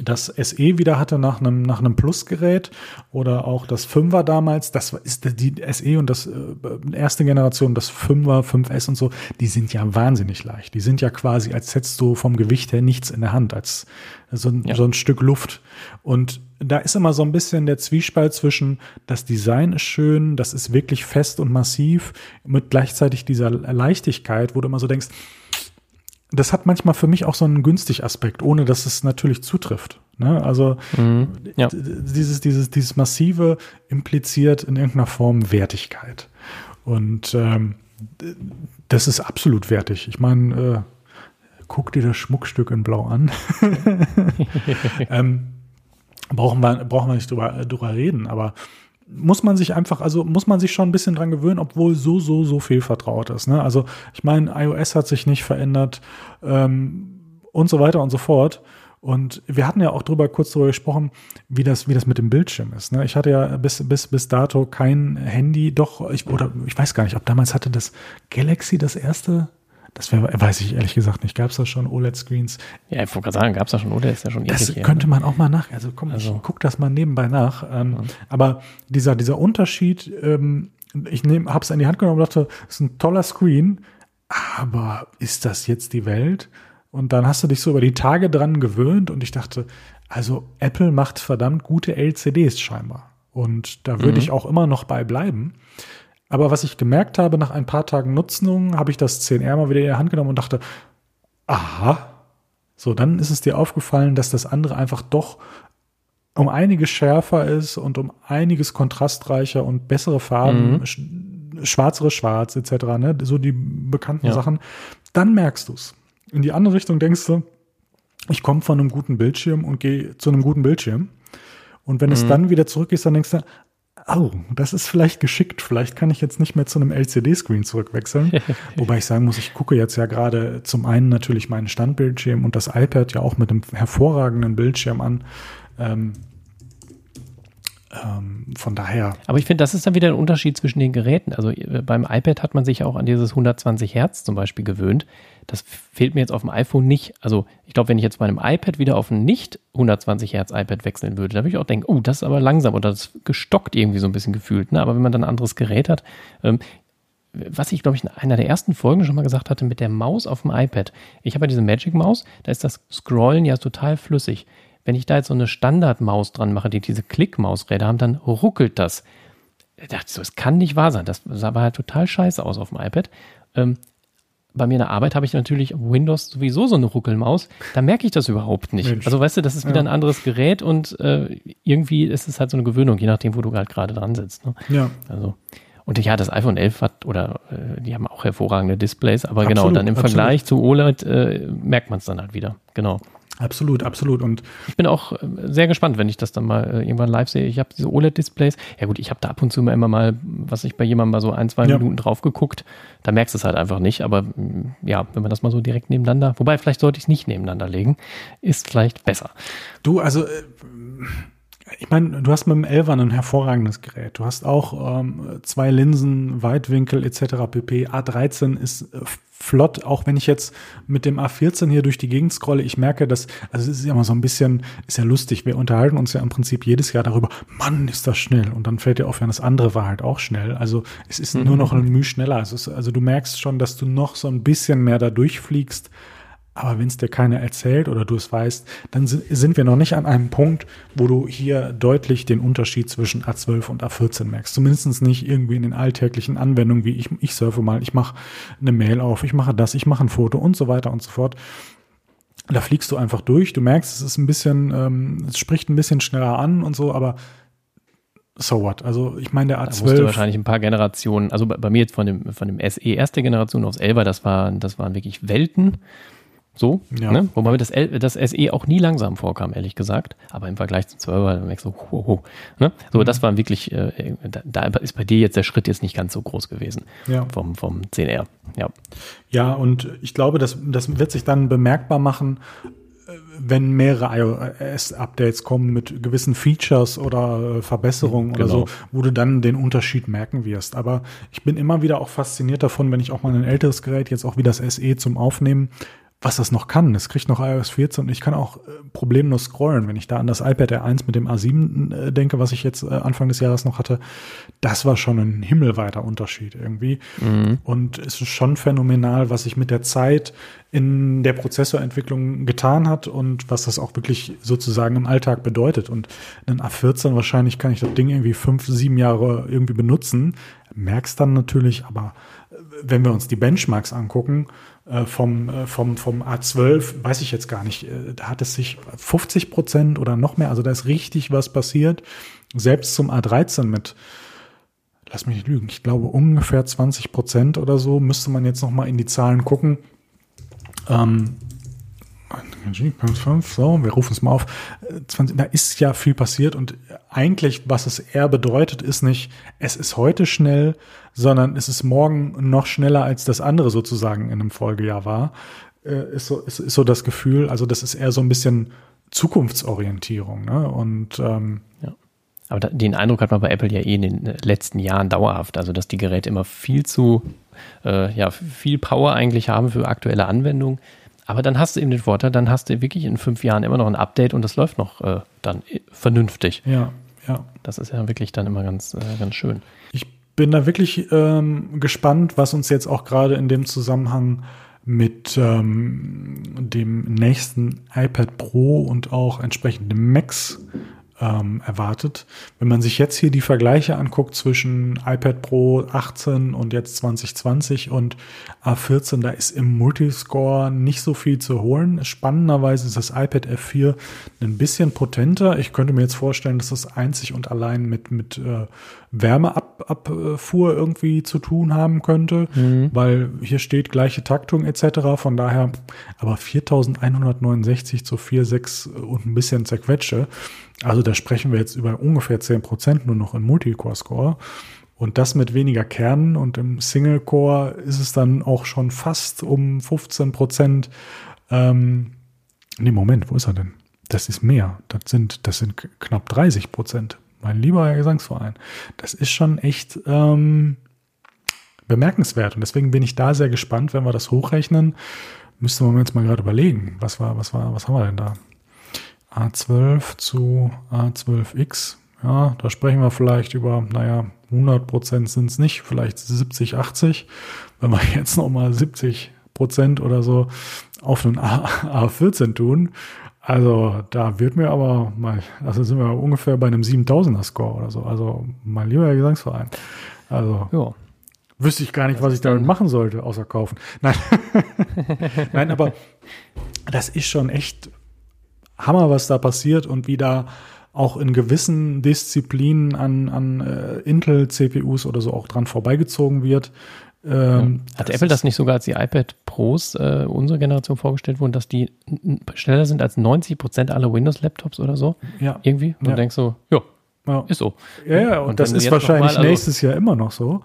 das SE wieder hatte nach einem, nach einem Plus-Gerät oder auch das 5er damals, das ist die SE und das äh, erste Generation, das 5er, 5S und so, die sind ja wahnsinnig leicht. Die sind ja quasi, als hättest du vom Gewicht her nichts in der Hand, als so ein, ja. so ein Stück Luft. Und da ist immer so ein bisschen der Zwiespalt zwischen, das Design ist schön, das ist wirklich fest und massiv, mit gleichzeitig dieser Leichtigkeit, wo du immer so denkst, das hat manchmal für mich auch so einen günstig Aspekt, ohne dass es natürlich zutrifft. Ne? Also mhm, ja. dieses, dieses, dieses massive impliziert in irgendeiner Form Wertigkeit. Und ähm, das ist absolut wertig. Ich meine, äh, guck dir das Schmuckstück in Blau an. (laughs) (laughs) ähm, brauchen, wir, brauchen wir nicht drüber, drüber reden, aber muss man sich einfach, also muss man sich schon ein bisschen dran gewöhnen, obwohl so, so, so viel vertraut ist. Ne? Also ich meine, iOS hat sich nicht verändert ähm, und so weiter und so fort. Und wir hatten ja auch drüber kurz darüber gesprochen, wie das, wie das mit dem Bildschirm ist. Ne? Ich hatte ja bis, bis, bis dato kein Handy, doch, ich, oder ich weiß gar nicht, ob damals hatte das Galaxy das erste das wär, weiß ich ehrlich gesagt nicht. Gab es da schon OLED-Screens? Ja, ich wollte gerade sagen, gab es da schon OLED? Ist ja schon Das könnte her, man auch mal nach. Also komm, also. ich guck das mal nebenbei nach. Ähm, ja. Aber dieser, dieser Unterschied, ähm, ich habe es in die Hand genommen und dachte, das ist ein toller Screen, aber ist das jetzt die Welt? Und dann hast du dich so über die Tage dran gewöhnt und ich dachte, also Apple macht verdammt gute LCDs scheinbar. Und da würde mhm. ich auch immer noch bei bleiben. Aber was ich gemerkt habe, nach ein paar Tagen Nutzung, habe ich das 10R mal wieder in die Hand genommen und dachte, aha, so, dann ist es dir aufgefallen, dass das andere einfach doch um einiges schärfer ist und um einiges kontrastreicher und bessere Farben, mhm. schwarzere Schwarz etc., ne? so die bekannten ja. Sachen, dann merkst du es. In die andere Richtung denkst du, ich komme von einem guten Bildschirm und gehe zu einem guten Bildschirm. Und wenn mhm. es dann wieder zurück ist, dann denkst du, oh, das ist vielleicht geschickt. Vielleicht kann ich jetzt nicht mehr zu einem LCD-Screen zurückwechseln. (laughs) Wobei ich sagen muss, ich gucke jetzt ja gerade zum einen natürlich meinen Standbildschirm und das iPad ja auch mit einem hervorragenden Bildschirm an. Ähm, ähm, von daher. Aber ich finde, das ist dann wieder ein Unterschied zwischen den Geräten. Also äh, beim iPad hat man sich auch an dieses 120 Hertz zum Beispiel gewöhnt. Das fehlt mir jetzt auf dem iPhone nicht. Also ich glaube, wenn ich jetzt bei einem iPad wieder auf ein nicht 120 Hertz iPad wechseln würde, da würde ich auch denken, oh, das ist aber langsam oder das gestockt irgendwie so ein bisschen gefühlt. Ne? Aber wenn man dann ein anderes Gerät hat, ähm, was ich, glaube ich, in einer der ersten Folgen schon mal gesagt hatte, mit der Maus auf dem iPad. Ich habe ja diese Magic Maus, da ist das Scrollen ja total flüssig. Wenn ich da jetzt so eine Standardmaus dran mache, die diese Klickmausräder haben, dann ruckelt das. Ich dachte so, es kann nicht wahr sein. Das sah halt total scheiße aus auf dem iPad. Ähm, bei mir in der Arbeit habe ich natürlich Windows sowieso so eine Ruckelmaus. Da merke ich das überhaupt nicht. Mensch. Also weißt du, das ist wieder ja. ein anderes Gerät und äh, irgendwie ist es halt so eine Gewöhnung, je nachdem, wo du halt gerade dran sitzt. Ne? Ja. Also und ja, das iPhone 11 hat oder äh, die haben auch hervorragende Displays, aber absolut, genau, dann im absolut. Vergleich zu OLED äh, merkt man es dann halt wieder. Genau. Absolut, absolut. Und ich bin auch äh, sehr gespannt, wenn ich das dann mal äh, irgendwann live sehe. Ich habe diese OLED-Displays. Ja gut, ich habe da ab und zu immer mal, was ich bei jemandem mal so ein, zwei ja. Minuten drauf geguckt. Da merkst du es halt einfach nicht. Aber mm, ja, wenn man das mal so direkt nebeneinander, wobei vielleicht sollte ich es nicht nebeneinander legen, ist vielleicht besser. Du, also äh, ich meine, du hast mit dem Elvan ein hervorragendes Gerät. Du hast auch ähm, zwei Linsen, Weitwinkel etc. pp. A13 ist äh, flott, auch wenn ich jetzt mit dem A14 hier durch die Gegend scrolle, ich merke, dass, also es ist ja immer so ein bisschen, ist ja lustig, wir unterhalten uns ja im Prinzip jedes Jahr darüber, Mann, ist das schnell. Und dann fällt dir auf, ja, das andere war halt auch schnell. Also es ist mhm. nur noch ein Mühe schneller. Also, also du merkst schon, dass du noch so ein bisschen mehr da durchfliegst aber wenn es dir keiner erzählt oder du es weißt, dann sind wir noch nicht an einem Punkt, wo du hier deutlich den Unterschied zwischen A12 und A14 merkst. Zumindest nicht irgendwie in den alltäglichen Anwendungen, wie ich, ich surfe mal, ich mache eine Mail auf, ich mache das, ich mache ein Foto und so weiter und so fort. Da fliegst du einfach durch. Du merkst, es ist ein bisschen, ähm, es spricht ein bisschen schneller an und so, aber so what? Also ich meine, der A12. Da musste wahrscheinlich ein paar Generationen, also bei, bei, mir jetzt von dem, von dem SE erste Generation aufs 11 das war, das waren wirklich Welten. So, ja. ne? wobei mir das, L, das SE auch nie langsam vorkam, ehrlich gesagt. Aber im Vergleich zum 12er, dann merkst du, ho, ho, ne? So, mhm. das war wirklich, äh, da, da, ist bei dir jetzt der Schritt jetzt nicht ganz so groß gewesen. Ja. Vom, vom 10R. Ja. Ja, und ich glaube, das, das wird sich dann bemerkbar machen, wenn mehrere iOS-Updates kommen mit gewissen Features oder äh, Verbesserungen genau. oder so, wo du dann den Unterschied merken wirst. Aber ich bin immer wieder auch fasziniert davon, wenn ich auch mal ein älteres Gerät, jetzt auch wie das SE zum Aufnehmen, was das noch kann. Es kriegt noch iOS 14 und ich kann auch äh, problemlos scrollen. Wenn ich da an das iPad R1 mit dem A7 äh, denke, was ich jetzt äh, Anfang des Jahres noch hatte, das war schon ein himmelweiter Unterschied irgendwie. Mhm. Und es ist schon phänomenal, was sich mit der Zeit in der Prozessorentwicklung getan hat und was das auch wirklich sozusagen im Alltag bedeutet. Und ein A14 wahrscheinlich kann ich das Ding irgendwie fünf, sieben Jahre irgendwie benutzen. Merkst dann natürlich, aber wenn wir uns die Benchmarks angucken, äh, vom, äh, vom, vom A12, weiß ich jetzt gar nicht, äh, da hat es sich 50 Prozent oder noch mehr, also da ist richtig was passiert. Selbst zum A13 mit, lass mich nicht lügen, ich glaube ungefähr 20 Prozent oder so, müsste man jetzt noch mal in die Zahlen gucken. Ähm, so, wir rufen es mal auf. 20, da ist ja viel passiert und eigentlich, was es eher bedeutet, ist nicht, es ist heute schnell, sondern es ist morgen noch schneller als das andere sozusagen in einem Folgejahr war. Äh, ist so, ist, ist so das Gefühl. Also das ist eher so ein bisschen Zukunftsorientierung. Ne? Und ähm, ja. Aber da, den Eindruck hat man bei Apple ja eh in den letzten Jahren dauerhaft. Also dass die Geräte immer viel zu, äh, ja, viel Power eigentlich haben für aktuelle Anwendungen. Aber dann hast du eben den Vorteil, dann hast du wirklich in fünf Jahren immer noch ein Update und das läuft noch äh, dann vernünftig. Ja, ja. Das ist ja wirklich dann immer ganz, äh, ganz schön. Ich bin da wirklich ähm, gespannt, was uns jetzt auch gerade in dem Zusammenhang mit ähm, dem nächsten iPad Pro und auch entsprechend dem Max ähm, erwartet. Wenn man sich jetzt hier die Vergleiche anguckt zwischen iPad Pro 18 und jetzt 2020 und A14, da ist im Multiscore nicht so viel zu holen. Spannenderweise ist das iPad F4 ein bisschen potenter. Ich könnte mir jetzt vorstellen, dass das einzig und allein mit, mit äh, Wärmeabfuhr irgendwie zu tun haben könnte, mhm. weil hier steht gleiche Taktung etc. Von daher, aber 4169 zu 4,6 und ein bisschen zerquetsche. Also da sprechen wir jetzt über ungefähr 10 Prozent nur noch im Multicore-Score. Und das mit weniger Kernen und im Single-Core ist es dann auch schon fast um 15 Prozent. Ähm, nee, Moment, wo ist er denn? Das ist mehr. Das sind, das sind knapp 30 Prozent. Mein lieber Herr Gesangsverein. Das ist schon echt ähm, bemerkenswert. Und deswegen bin ich da sehr gespannt, wenn wir das hochrechnen. Müsste man jetzt mal gerade überlegen. Was war, was war, was haben wir denn da? A12 zu A12X. Ja, da sprechen wir vielleicht über, naja, 100 Prozent sind es nicht, vielleicht 70, 80. Wenn wir (laughs) jetzt nochmal 70 Prozent oder so auf einen A, (laughs) A14 tun, also da wird mir aber mal, also sind wir ungefähr bei einem 7000er Score oder so. Also mein lieber Gesangsverein. Also ja. wüsste ich gar nicht, was ich damit machen sollte, außer kaufen. (laughs) Nein, Nein, aber das ist schon echt Hammer, was da passiert und wie da auch in gewissen Disziplinen an, an äh, Intel-CPUs oder so auch dran vorbeigezogen wird. Ähm, ja. Hat Apple das nicht sogar als die iPad Pros äh, unserer Generation vorgestellt wurden, dass die schneller sind als 90 Prozent aller Windows-Laptops oder so? Ja. Irgendwie? Und ja. du denkst so, ja, ja. ist so. Ja, ja, und, und das ist wahrscheinlich mal, also, nächstes Jahr immer noch so.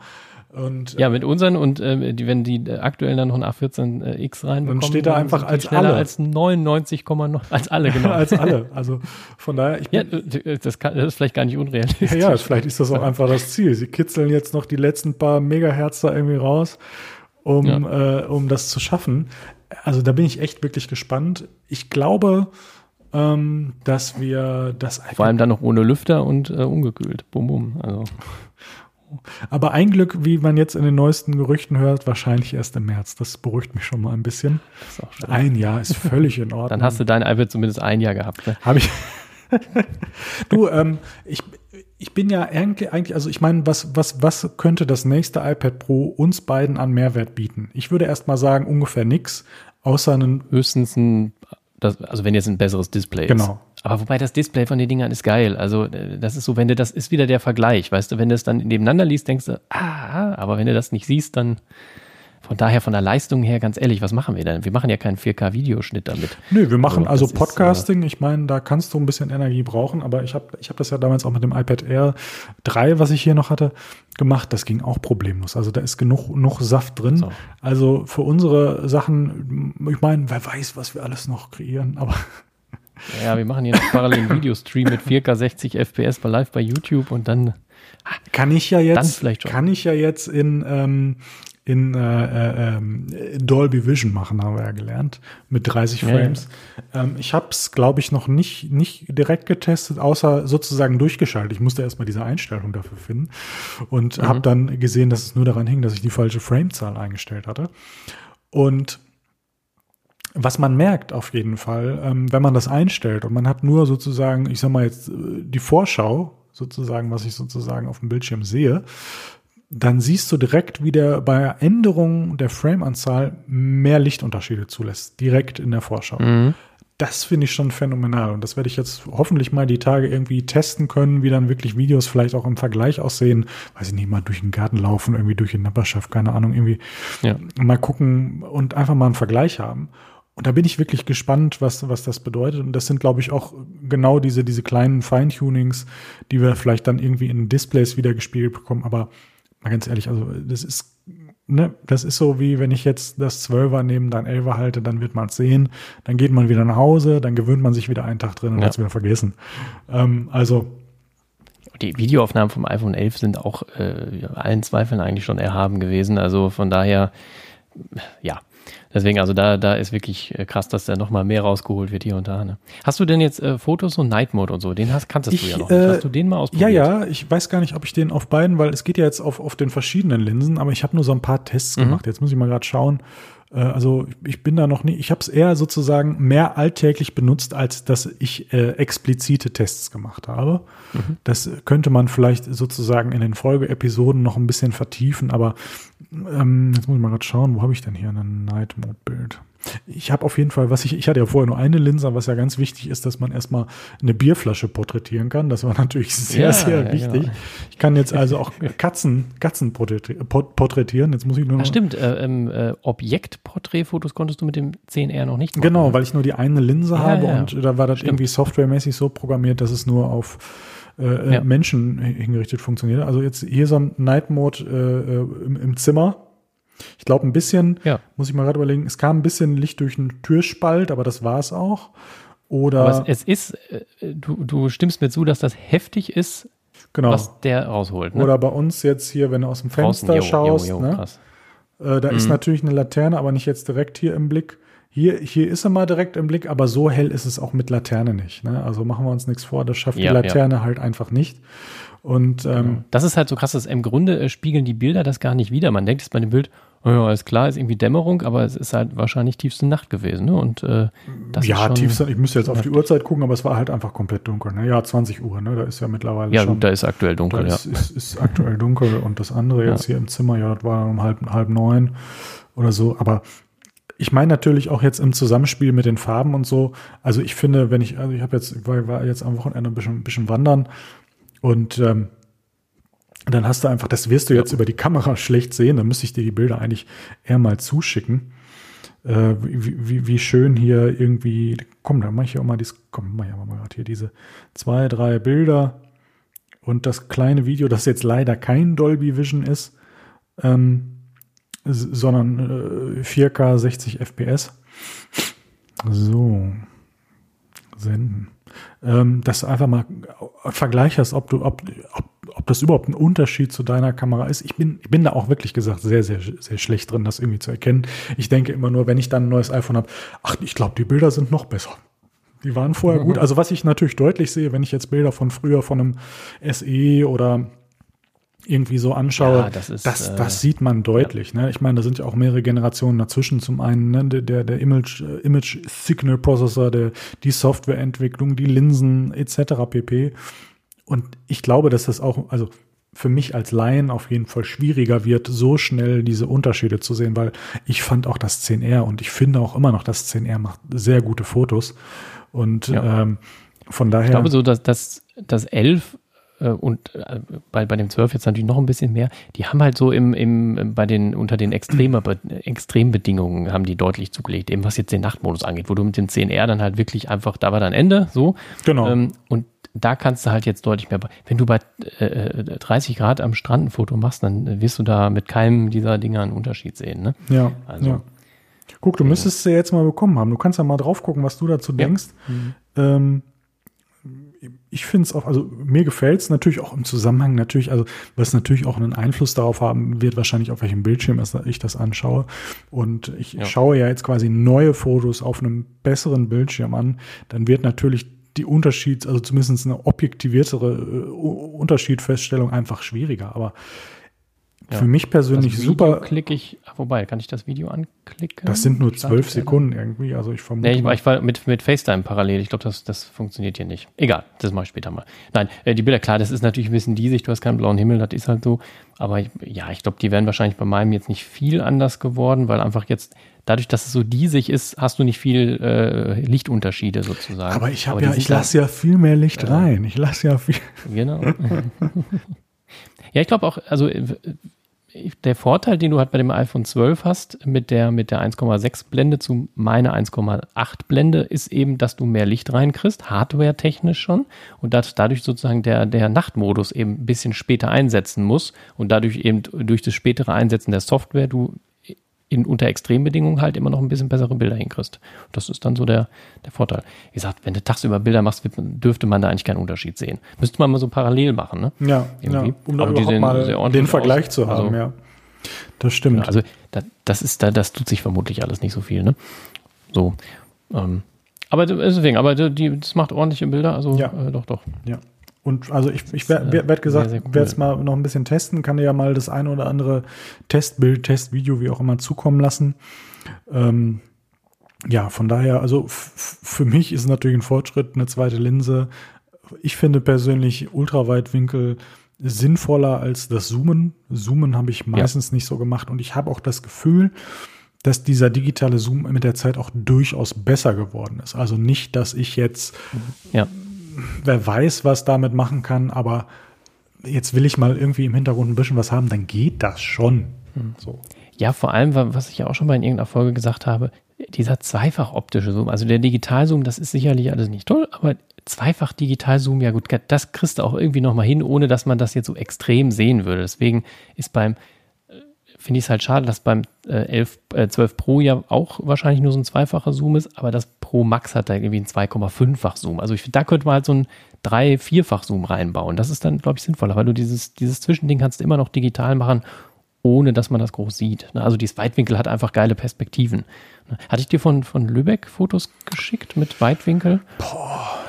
Und, ja, mit unseren und äh, die, wenn die äh, aktuell dann noch ein A14X reinbekommen, dann steht da einfach als alle. Als 99, noch, als alle, genau. als alle. Also von daher, ich ja, äh, das, kann, das ist vielleicht gar nicht unrealistisch. Ja, ja, vielleicht ist das auch einfach das Ziel. Sie kitzeln jetzt noch die letzten paar Megahertz da irgendwie raus, um, ja. äh, um das zu schaffen. Also da bin ich echt wirklich gespannt. Ich glaube, ähm, dass wir das Vor allem dann noch ohne Lüfter und äh, ungekühlt. Bum, bum. Also. Aber ein Glück, wie man jetzt in den neuesten Gerüchten hört, wahrscheinlich erst im März. Das beruhigt mich schon mal ein bisschen. Ein Jahr ist völlig in Ordnung. Dann hast du dein iPad zumindest ein Jahr gehabt. Ne? Habe ich. (laughs) du, ähm, ich, ich bin ja eigentlich, also ich meine, was, was, was könnte das nächste iPad Pro uns beiden an Mehrwert bieten? Ich würde erst mal sagen, ungefähr nichts, außer einen. Höchstens ein, das, also wenn jetzt ein besseres Display genau. ist. Genau. Aber wobei das Display von den Dingern ist geil. Also äh, das ist so, wenn du das ist wieder der Vergleich, weißt du, wenn du es dann nebeneinander liest, denkst du, ah, aber wenn du das nicht siehst, dann von daher, von der Leistung her, ganz ehrlich, was machen wir denn? Wir machen ja keinen 4K-Videoschnitt damit. Nö, wir machen also, also Podcasting. Ist, äh, ich meine, da kannst du ein bisschen Energie brauchen, aber ich habe ich hab das ja damals auch mit dem iPad Air 3, was ich hier noch hatte, gemacht. Das ging auch problemlos. Also da ist genug, genug Saft drin. So. Also für unsere Sachen, ich meine, wer weiß, was wir alles noch kreieren, aber ja, wir machen hier einen parallelen (laughs) Videostream mit 4K 60 FPS bei live bei YouTube und dann kann ich ja jetzt kann ich ja jetzt in ähm, in äh, äh, Dolby Vision machen, haben wir ja gelernt, mit 30 Frames. Ja, ja. Ähm, ich habe es, glaube ich, noch nicht, nicht direkt getestet, außer sozusagen durchgeschaltet. Ich musste erstmal diese Einstellung dafür finden und mhm. habe dann gesehen, dass es nur daran hing, dass ich die falsche Framezahl eingestellt hatte. Und was man merkt auf jeden Fall, ähm, wenn man das einstellt und man hat nur sozusagen, ich sag mal jetzt äh, die Vorschau, sozusagen, was ich sozusagen auf dem Bildschirm sehe, dann siehst du direkt, wie der bei Änderung der Frameanzahl mehr Lichtunterschiede zulässt, direkt in der Vorschau. Mhm. Das finde ich schon phänomenal und das werde ich jetzt hoffentlich mal die Tage irgendwie testen können, wie dann wirklich Videos vielleicht auch im Vergleich aussehen. Weiß ich nicht, mal durch den Garten laufen, irgendwie durch die Nachbarschaft, keine Ahnung, irgendwie ja. mal gucken und einfach mal einen Vergleich haben. Und da bin ich wirklich gespannt, was, was das bedeutet. Und das sind, glaube ich, auch genau diese, diese kleinen Feintunings, die wir vielleicht dann irgendwie in Displays wieder gespielt bekommen. Aber mal ganz ehrlich, also das ist, ne, das ist so wie wenn ich jetzt das 12er neben dein 11er halte, dann wird man es sehen, dann geht man wieder nach Hause, dann gewöhnt man sich wieder einen Tag drin und ja. hat es wieder vergessen. Ähm, also die Videoaufnahmen vom iPhone 11 sind auch äh, allen Zweifeln eigentlich schon erhaben gewesen. Also von daher, ja, Deswegen, also da, da ist wirklich äh, krass, dass da nochmal mehr rausgeholt wird hier und da. Ne? Hast du denn jetzt äh, Fotos und Night Mode und so? Den hast, kanntest ich, du ja noch. Äh, hast du den mal ausprobiert? Ja, ja, ich weiß gar nicht, ob ich den auf beiden, weil es geht ja jetzt auf, auf den verschiedenen Linsen, aber ich habe nur so ein paar Tests mhm. gemacht. Jetzt muss ich mal gerade schauen. Äh, also ich bin da noch nie, ich habe es eher sozusagen mehr alltäglich benutzt, als dass ich äh, explizite Tests gemacht habe. Mhm. Das könnte man vielleicht sozusagen in den Folgeepisoden noch ein bisschen vertiefen, aber ähm, jetzt muss ich mal gerade schauen, wo habe ich denn hier ein Night Mode Bild? Ich habe auf jeden Fall, was ich, ich hatte ja vorher nur eine Linse, was ja ganz wichtig ist, dass man erstmal eine Bierflasche porträtieren kann. Das war (laughs) natürlich sehr, ja, sehr ja, wichtig. Genau. Ich kann jetzt also auch Katzen, Katzen porträtieren. Jetzt muss ich nur noch. Ach, stimmt, äh, ähm, äh, Objektporträtfotos konntest du mit dem 10R noch nicht machen. Genau, ne? weil ich nur die eine Linse ja, habe und da war das stimmt. irgendwie softwaremäßig so programmiert, dass es nur auf äh, äh. Menschen hingerichtet funktioniert. Also jetzt hier so ein Night Mode äh, im, im Zimmer ich glaube, ein bisschen, ja. muss ich mal gerade überlegen, es kam ein bisschen Licht durch einen Türspalt, aber das war es auch. Oder es, es ist, äh, du, du stimmst mir zu, dass das heftig ist, genau. was der rausholt. Ne? Oder bei uns jetzt hier, wenn du aus dem Fenster Draußen, schaust, jo, jo, ne? äh, da mhm. ist natürlich eine Laterne, aber nicht jetzt direkt hier im Blick. Hier, hier ist er mal direkt im Blick, aber so hell ist es auch mit Laterne nicht. Ne? Also machen wir uns nichts vor, das schafft ja, die Laterne ja. halt einfach nicht. Und ähm, genau. das ist halt so krass, dass im Grunde äh, spiegeln die Bilder das gar nicht wieder. Man denkt jetzt bei dem Bild, ja, ist klar, ist irgendwie Dämmerung, aber es ist halt wahrscheinlich tiefste Nacht gewesen. Ne? Und äh, das ja, tiefste, ich müsste jetzt auf die Uhrzeit gucken, aber es war halt einfach komplett dunkel. Ne? Ja, 20 Uhr, ne? Da ist ja mittlerweile ja, schon. da ist aktuell dunkel. Da ja. ist, ist, ist aktuell dunkel und das andere jetzt ja. hier im Zimmer, ja, das war um halb halb neun oder so. Aber ich meine natürlich auch jetzt im Zusammenspiel mit den Farben und so. Also ich finde, wenn ich, also ich habe jetzt, ich war, war jetzt am Wochenende ein bisschen, ein bisschen wandern und ähm, dann hast du einfach, das wirst du jetzt über die Kamera schlecht sehen, dann müsste ich dir die Bilder eigentlich eher mal zuschicken. Äh, wie, wie, wie schön hier irgendwie, komm, da mache ich auch mal dies, komm, mach ich mal gerade hier diese zwei, drei Bilder und das kleine Video, das jetzt leider kein Dolby Vision ist, ähm, sondern äh, 4K 60 FPS. So, senden. Ähm, dass du einfach mal Vergleich hast, ob du, ob, ob ob das überhaupt ein Unterschied zu deiner Kamera ist. Ich bin, ich bin da auch wirklich gesagt sehr, sehr, sehr schlecht drin, das irgendwie zu erkennen. Ich denke immer nur, wenn ich dann ein neues iPhone habe, ach, ich glaube, die Bilder sind noch besser. Die waren vorher mhm. gut. Also was ich natürlich deutlich sehe, wenn ich jetzt Bilder von früher von einem SE oder irgendwie so anschaue, ja, das, ist, das, das äh, sieht man deutlich. Ja. Ne? Ich meine, da sind ja auch mehrere Generationen dazwischen. Zum einen ne, der, der Image, äh, Image Signal Processor, der, die Softwareentwicklung, die Linsen etc. pp. Und ich glaube, dass das auch, also für mich als Laien auf jeden Fall schwieriger wird, so schnell diese Unterschiede zu sehen, weil ich fand auch das 10R und ich finde auch immer noch, das 10R macht sehr gute Fotos. Und ja. ähm, von daher. Ich glaube so, dass das, das 11 äh, und äh, bei, bei dem 12 jetzt natürlich noch ein bisschen mehr, die haben halt so im, im, bei den, unter den Extremer, (clears throat) Extrembedingungen haben die deutlich zugelegt, eben was jetzt den Nachtmodus angeht, wo du mit dem 10R dann halt wirklich einfach, da war dann Ende, so. Genau. Ähm, und da kannst du halt jetzt deutlich mehr, wenn du bei äh, 30 Grad am Strand ein Foto machst, dann wirst du da mit keinem dieser Dinger einen Unterschied sehen, ne? Ja. Also, ja. Guck, du müsstest sie jetzt mal bekommen haben. Du kannst ja mal drauf gucken, was du dazu denkst. Mhm. Ähm, ich finde es auch, also mir gefällt es natürlich auch im Zusammenhang, natürlich, also was natürlich auch einen Einfluss darauf haben wird, wahrscheinlich auf welchem Bildschirm ich das anschaue. Und ich Ja. schaue ja jetzt quasi neue Fotos auf einem besseren Bildschirm an, dann wird natürlich die Unterschieds, also zumindest eine objektiviertere äh, Unterschiedfeststellung einfach schwieriger. Aber Ja. für mich persönlich das Video super. klicke ich, ach, wobei, kann ich das Video anklicken? Das sind nur zwölf Sekunden irgendwie, also ich vermute. Nee, ich, mal- ich war mit, mit FaceTime parallel. Ich glaube, das, das funktioniert hier nicht. Egal, das mache ich später mal. Nein, äh, die Bilder, klar, das ist natürlich ein bisschen diesig. Du hast keinen blauen Himmel, das ist halt so. Aber ich, ja, ich glaube, die wären wahrscheinlich bei meinem jetzt nicht viel anders geworden, weil einfach jetzt, dadurch, dass es so diesig ist, hast du nicht viel äh, Lichtunterschiede sozusagen. aber ich habe ja, ich lasse ja viel mehr Licht rein. Ich lasse ja viel. (laughs) Genau. (laughs) ja, ich glaube auch, also äh, der Vorteil, den du halt bei dem iPhone 12 hast, mit der, mit der 1,6 Blende zu meiner 1,8 Blende, ist eben, dass du mehr Licht reinkriegst, hardware-technisch schon, und dass dadurch sozusagen der, der Nachtmodus eben ein bisschen später einsetzen muss und dadurch eben durch das spätere Einsetzen der Software du in, unter Extrembedingungen halt immer noch ein bisschen bessere Bilder hinkriegst. Das ist dann so der, der Vorteil. Wie gesagt, wenn du tagsüber Bilder machst, wird, dürfte man da eigentlich keinen Unterschied sehen. Müsste man mal so parallel machen, ne? Ja, Irgendwie. ja um da überhaupt mal den Vergleich aus. zu haben, Also- ja. Das stimmt. Ja, also da, das ist da, das tut sich vermutlich alles nicht so viel, ne? So. Ähm, aber deswegen, aber die, das macht ordentliche Bilder, also Ja. äh, doch, doch. Ja. Und also ich, ich werde äh, werd gesagt, cool. werde es mal noch ein bisschen testen, kann dir ja mal das eine oder andere Testbild, Testvideo, wie auch immer, zukommen lassen. Ähm, ja, von daher, also für mich ist es natürlich ein Fortschritt, eine zweite Linse. Ich finde persönlich Ultraweitwinkel sinnvoller als das Zoomen. Zoomen habe ich meistens nicht so gemacht und ich habe auch das Gefühl, dass dieser digitale Zoom mit der Zeit auch durchaus besser geworden ist. Also nicht, dass ich jetzt Ja. Wer weiß, was damit machen kann, aber jetzt will ich mal irgendwie im Hintergrund ein bisschen was haben, dann geht das schon. So. Ja, vor allem, wa- was ich ja auch schon mal in irgendeiner Folge gesagt habe, dieser zweifach optische Zoom, also der Digitalzoom, das ist sicherlich alles nicht toll, aber zweifach Digitalzoom, ja gut, das kriegst du auch irgendwie nochmal hin, ohne dass man das jetzt so extrem sehen würde. Deswegen ist beim, finde ich es halt schade, dass beim äh, 11, äh, 12 Pro ja auch wahrscheinlich nur so ein zweifacher Zoom ist, aber das Pro Max hat da irgendwie einen 2,5-fach Zoom. Also ich da könnte man halt so ein drei-, vierfach Zoom reinbauen. Das ist dann, glaube ich, sinnvoller, weil du dieses, dieses Zwischending kannst immer noch digital machen, ohne dass man das groß sieht. ne? Also dieses Weitwinkel hat einfach geile Perspektiven. ne? Hatte ich dir von, von Lübeck Fotos geschickt mit Weitwinkel?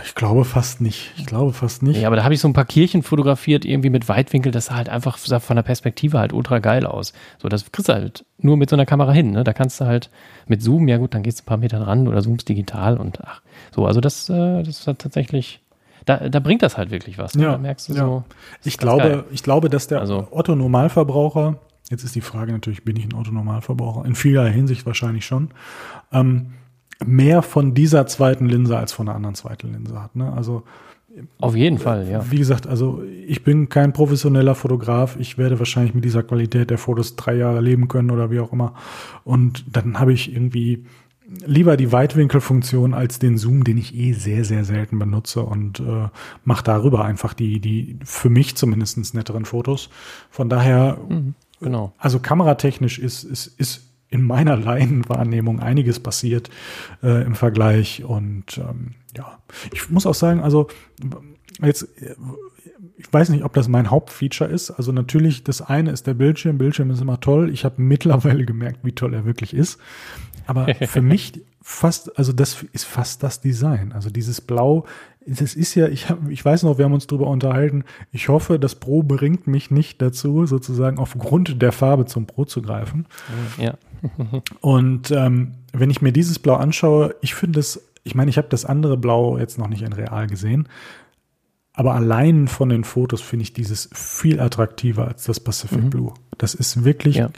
Ich glaube fast nicht. Ich glaube fast nicht. Ja, aber da habe ich so ein paar Kirchen fotografiert, irgendwie mit Weitwinkel, das sah halt einfach sah von der Perspektive halt ultra geil aus. So, das kriegst du halt nur mit so einer Kamera hin, ne? Da kannst du halt mit Zoom, ja gut, dann gehst du ein paar Meter ran oder zoomst digital und ach, so, also das, äh, das hat tatsächlich, da, da bringt das halt wirklich was. ne? Ja, Da merkst du ja. so. Ich geil. glaube, ich glaube, dass der Also- Otto Normalverbraucher, jetzt ist die Frage natürlich, bin ich ein Otto Normalverbraucher? In vielerlei Hinsicht wahrscheinlich schon. Ähm, mehr von dieser zweiten Linse als von der anderen zweiten Linse hat. Ne? Also Auf jeden Fall, ja. Wie gesagt, also ich bin kein professioneller Fotograf. Ich werde wahrscheinlich mit dieser Qualität der Fotos drei Jahre leben können oder wie auch immer. Und dann habe ich irgendwie lieber die Weitwinkelfunktion als den Zoom, den ich eh sehr, sehr selten benutze und äh, mache darüber einfach die, die für mich zumindest netteren Fotos. Von daher, Genau. also kameratechnisch ist, ist, ist in meiner Laienwahrnehmung einiges passiert äh, im Vergleich. Und ähm, ja, ich muss auch sagen, also jetzt, äh, ich weiß nicht, ob das mein Hauptfeature ist. Also natürlich, das eine ist der Bildschirm. Bildschirm ist immer toll. Ich habe mittlerweile gemerkt, wie toll er wirklich ist. Aber (laughs) für mich fast, also das ist fast das Design. Also dieses Blau, das ist ja, ich, hab, ich weiß noch, wir haben uns drüber unterhalten. Ich hoffe, das Pro bringt mich nicht dazu, sozusagen aufgrund der Farbe zum Pro zu greifen. Ja. Und ähm, wenn ich mir dieses Blau anschaue, ich finde es, ich meine, ich habe das andere Blau jetzt noch nicht in real gesehen, aber allein von den Fotos finde ich dieses viel attraktiver als das Pacific Blue. Das ist wirklich Ja.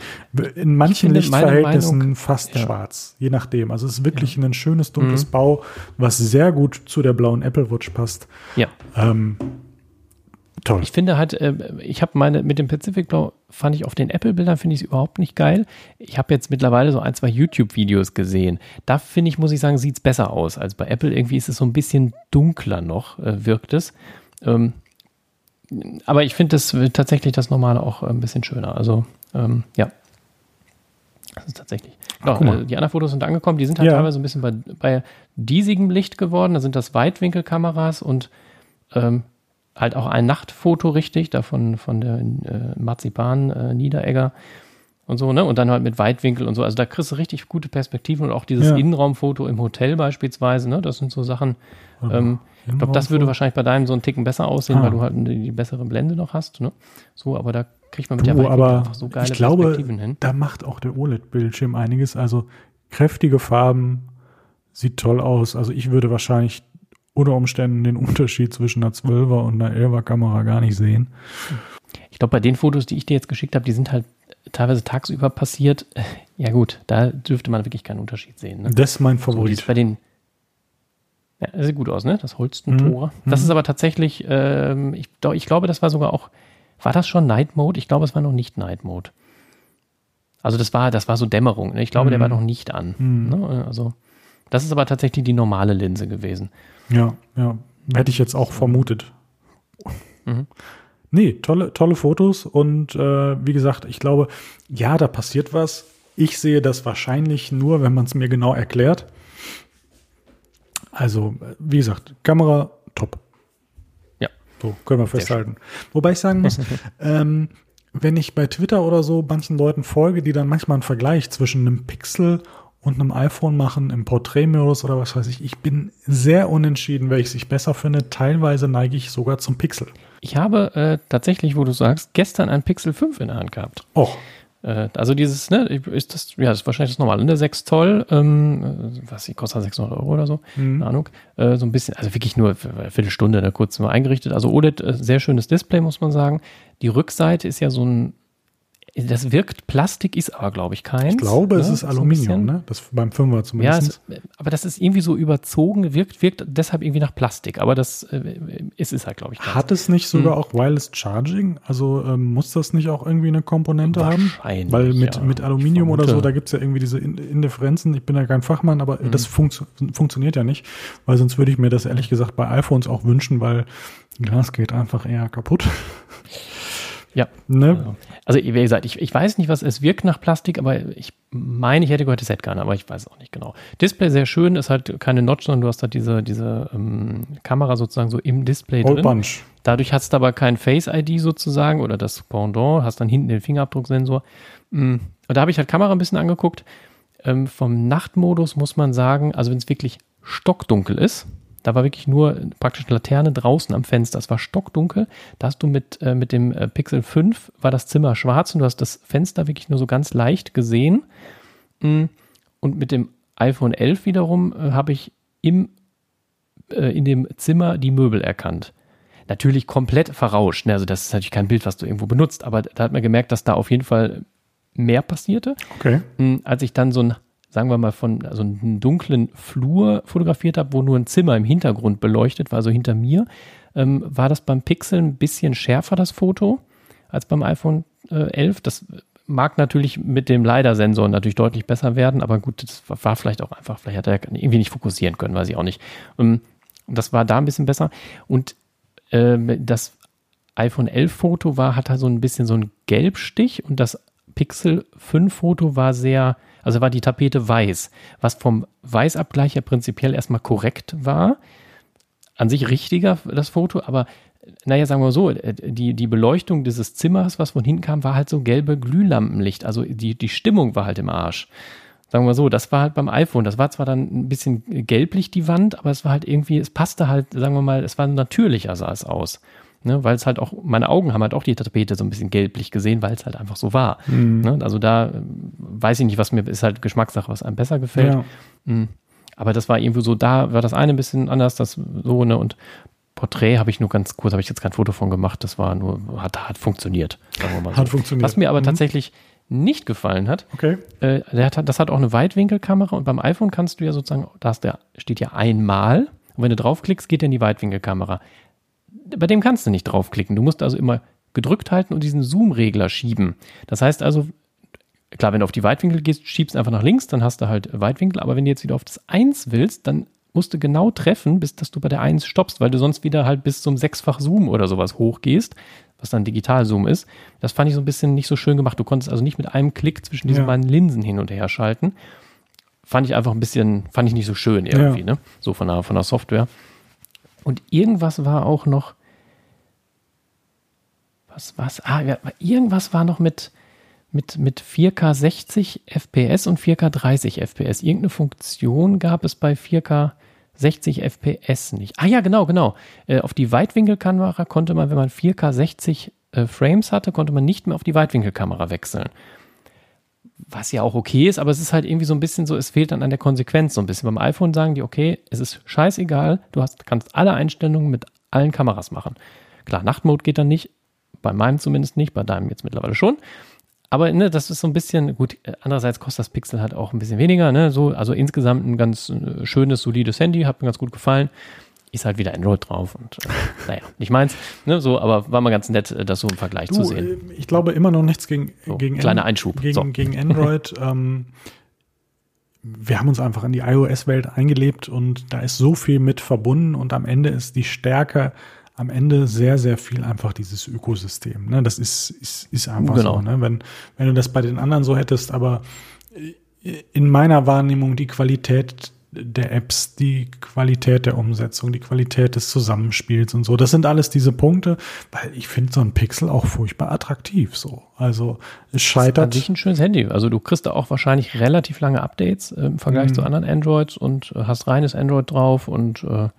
in manchen finde, Lichtverhältnissen Meinung- fast Ja. schwarz, je nachdem. Also es ist wirklich ein schönes dunkles Bau, was sehr gut zu der blauen Apple Watch passt. Ja. Ähm, Toll. Ich finde halt, äh, ich habe meine, mit dem Pacific Blau fand ich auf den Apple-Bildern, finde ich es überhaupt nicht geil. Ich habe jetzt mittlerweile so ein, zwei YouTube-Videos gesehen. Da finde ich, muss ich sagen, sieht es besser aus als bei Apple. Irgendwie ist es so ein bisschen dunkler noch, äh, wirkt es. Ähm, aber ich finde das tatsächlich das Normale auch ein bisschen schöner. Also, ähm, ja. Das ist tatsächlich. Ach, genau, äh, die anderen Fotos sind angekommen, die sind halt ja. teilweise ein bisschen bei, bei diesigem Licht geworden. Da sind das Weitwinkelkameras und ähm, halt auch ein Nachtfoto richtig, da von, von der äh, Marzipan äh, Niederegger und so, ne? Und dann halt mit Weitwinkel und so. Also da kriegst du richtig gute Perspektiven und auch dieses ja. Innenraumfoto im Hotel beispielsweise, ne? Das sind so Sachen. Ähm, ich glaube, das würde wahrscheinlich bei deinem so einen Ticken besser aussehen, ah. weil du halt die, die, bessere Blende noch hast, ne? So, aber da kriegt man mit du, der Weitwinkel einfach so geile ich glaube, Perspektiven hin. Da macht auch der OLED-Bildschirm einiges. Also kräftige Farben, sieht toll aus. Also ich würde wahrscheinlich unter Umständen den Unterschied zwischen einer 12er und einer 11er Kamera gar nicht sehen. Ich glaube, bei den Fotos, die ich dir jetzt geschickt habe, die sind halt teilweise tagsüber passiert. Ja gut, da dürfte man wirklich keinen Unterschied sehen. Ne? Das ist mein Favorit. So, bei den ja, das sieht gut aus, ne? Das Holsten-Tor. Mhm. Das ist aber tatsächlich, ähm, ich, ich glaube, das war sogar auch, war das schon Night Mode? Ich glaube, es war noch nicht Night Mode. Also das war, das war so Dämmerung. Ne? Ich glaube, mhm. der war noch nicht an. Mhm. Ne? Also das ist aber tatsächlich die normale Linse gewesen. Ja, ja. Hätte ich jetzt auch vermutet. Mhm. Nee, tolle, tolle Fotos und äh, wie gesagt, ich glaube, ja, da passiert was. Ich sehe das wahrscheinlich nur, wenn man es mir genau erklärt. Also, wie gesagt, Kamera top. Ja. So, können wir festhalten. Wobei ich sagen muss, (laughs) ähm, wenn ich bei Twitter oder so manchen Leuten folge, die dann manchmal einen Vergleich zwischen einem Pixel und einem iPhone machen im Porträtmodus oder was weiß ich. Ich bin sehr unentschieden, welches ich besser finde. Teilweise neige ich sogar zum Pixel. Ich habe äh, tatsächlich, wo du sagst, gestern ein Pixel 5 in der Hand gehabt. Och. Äh, also dieses, ne, ist das, ja, das ist wahrscheinlich das normale, ne, 6 Zoll, ähm, was, die kostet 600 Euro oder so, mhm. keine Ahnung, äh, so ein bisschen, also wirklich nur eine Viertelstunde, ne, kurz mal eingerichtet. Also OLED, äh, sehr schönes Display, muss man sagen. Die Rückseite ist ja so ein das wirkt Plastik, ist aber, glaube ich, keins. Ich glaube, ne? es ist Aluminium, so ne? Das beim Fünfer zumindest. Ja, es, aber das ist irgendwie so überzogen, wirkt, wirkt deshalb irgendwie nach Plastik. Aber das äh, ist es halt, glaube ich. Keins. Hat es nicht sogar hm. auch Wireless Charging? Also ähm, muss das nicht auch irgendwie eine Komponente haben? Wahrscheinlich. Weil mit, ja, mit Aluminium oder so, da gibt es ja irgendwie diese Indifferenzen. Ich bin ja kein Fachmann, aber hm. das funktio funktioniert ja nicht. Weil sonst würde ich mir das ehrlich gesagt bei iPhones auch wünschen, weil Glas geht einfach eher kaputt. Ja. Ne? Also, wie gesagt, ich, ich weiß nicht, was es wirkt nach Plastik, aber ich meine, ich hätte gehört, es hätte keiner, aber ich weiß auch nicht genau. Display sehr schön, ist halt keine Notch, sondern du hast halt diese, diese ähm, Kamera sozusagen so im Display Old drin. Bunch. Dadurch hast du aber kein Face-ID sozusagen oder das Pendant, hast dann hinten den Fingerabdrucksensor. Mm, und da habe ich halt Kamera ein bisschen angeguckt. Ähm, vom Nachtmodus muss man sagen, also wenn es wirklich stockdunkel ist, da war wirklich nur praktisch eine Laterne draußen am Fenster. Es war stockdunkel. Da hast du mit, äh, mit dem äh, Pixel 5 war das Zimmer schwarz und du hast das Fenster wirklich nur so ganz leicht gesehen. Mm, und mit dem iPhone 11 wiederum äh, habe ich im, äh, in dem Zimmer die Möbel erkannt. Natürlich komplett verrauscht. Ne? Also das ist natürlich kein Bild, was du irgendwo benutzt, aber da hat man gemerkt, dass da auf jeden Fall mehr passierte. Okay. Mm, als ich dann so ein sagen wir mal, von also einem dunklen Flur fotografiert habe, wo nur ein Zimmer im Hintergrund beleuchtet war, also hinter mir, ähm, war das beim Pixel ein bisschen schärfer, das Foto, als beim iPhone äh, 11. Das mag natürlich mit dem LiDAR-Sensor natürlich deutlich besser werden, aber gut, das war vielleicht auch einfach, vielleicht hat er irgendwie nicht fokussieren können, weiß ich auch nicht. Ähm, das war da ein bisschen besser. Und äh, das iPhone 11 Foto war, hat da so ein bisschen so einen Gelbstich und das Pixel 5 Foto war sehr, also war die Tapete weiß, was vom Weißabgleich ja prinzipiell erstmal korrekt war. An sich richtiger, das Foto, aber naja, sagen wir so, äh, die, die Beleuchtung dieses Zimmers, was von hinten kam, war halt so gelbe Glühlampenlicht. Also die, die Stimmung war halt im Arsch. Sagen wir so, das war halt beim iPhone. Das war zwar dann ein bisschen gelblich, die Wand, aber es war halt irgendwie, es passte halt, sagen wir mal, es war natürlicher, sah es aus. Ne, weil es halt auch, meine Augen haben halt auch die Tapete so ein bisschen gelblich gesehen, weil es halt einfach so war. Mhm. Ne, also da äh, weiß ich nicht, was mir ist halt Geschmackssache, was einem besser gefällt. Ja. Mhm. Aber das war irgendwie so, da war das eine ein bisschen anders, das so, ne, und Porträt habe ich nur ganz kurz, habe ich jetzt kein Foto von gemacht, das war nur, hat, hat funktioniert, sagen wir mal so. Hat funktioniert. Was mir aber mhm. tatsächlich nicht gefallen hat, okay. äh, hat, das hat auch eine Weitwinkelkamera und beim iPhone kannst du ja sozusagen, da der, steht ja einmal und wenn du draufklickst, geht er in die Weitwinkelkamera bei dem kannst du nicht draufklicken. Du musst also immer gedrückt halten und diesen Zoom-Regler schieben. Das heißt also, klar, wenn du auf die Weitwinkel gehst, schiebst einfach nach links, dann hast du halt Weitwinkel. Aber wenn du jetzt wieder auf das 1 willst, dann musst du genau treffen, bis dass du bei der 1 stoppst, weil du sonst wieder halt bis zum sechsfach Zoom oder sowas hochgehst, was dann Digital-Zoom ist. Das fand ich so ein bisschen nicht so schön gemacht. Du konntest also nicht mit einem Klick zwischen diesen ja. beiden Linsen hin und her schalten. Fand ich einfach ein bisschen, fand ich nicht so schön irgendwie, ja. ne? So von der, von der Software. Und irgendwas war auch noch, was, was, ah, irgendwas war noch mit, mit, mit 4K 60 FPS und 4K 30 FPS. Irgendeine Funktion gab es bei 4K 60 FPS nicht. Ah ja, genau, genau. Äh, auf die Weitwinkelkamera konnte man, wenn man 4K 60 äh, Frames hatte, konnte man nicht mehr auf die Weitwinkelkamera wechseln. Was ja auch okay ist, aber es ist halt irgendwie so ein bisschen so, es fehlt dann an der Konsequenz so ein bisschen. Beim iPhone sagen die, okay, es ist scheißegal, du hast, kannst alle Einstellungen mit allen Kameras machen. Klar, Nachtmode geht dann nicht, bei meinem zumindest nicht, bei deinem jetzt mittlerweile schon. Aber ne, das ist so ein bisschen, gut, andererseits kostet das Pixel halt auch ein bisschen weniger, ne? So, also insgesamt ein ganz äh, schönes, solides Handy, hat mir ganz gut gefallen. Ist halt wieder Android drauf und äh, naja, nicht meins, ne, so, aber war mal ganz nett, äh, das so im Vergleich du, zu sehen. Äh, ich glaube immer noch nichts gegen, so, gegen kleiner Einschub. Gegen, so. gegen Android. (laughs) ähm, wir haben uns einfach in die iOS-Welt eingelebt und da ist so viel mit verbunden und am Ende ist die Stärke am Ende sehr, sehr viel einfach dieses Ökosystem. Ne? Das ist, ist, ist einfach genau. so. Ne? Wenn, wenn du das bei den anderen so hättest, aber in meiner Wahrnehmung die Qualität der Apps, die Qualität der Umsetzung, die Qualität des Zusammenspiels und so. Das sind alles diese Punkte, weil ich finde so ein Pixel auch furchtbar attraktiv so. Also es scheitert. Das ist an sich ein schönes Handy. Also du kriegst da auch wahrscheinlich relativ lange Updates äh, im Vergleich mhm. zu anderen Androids und äh, hast reines Android drauf und äh,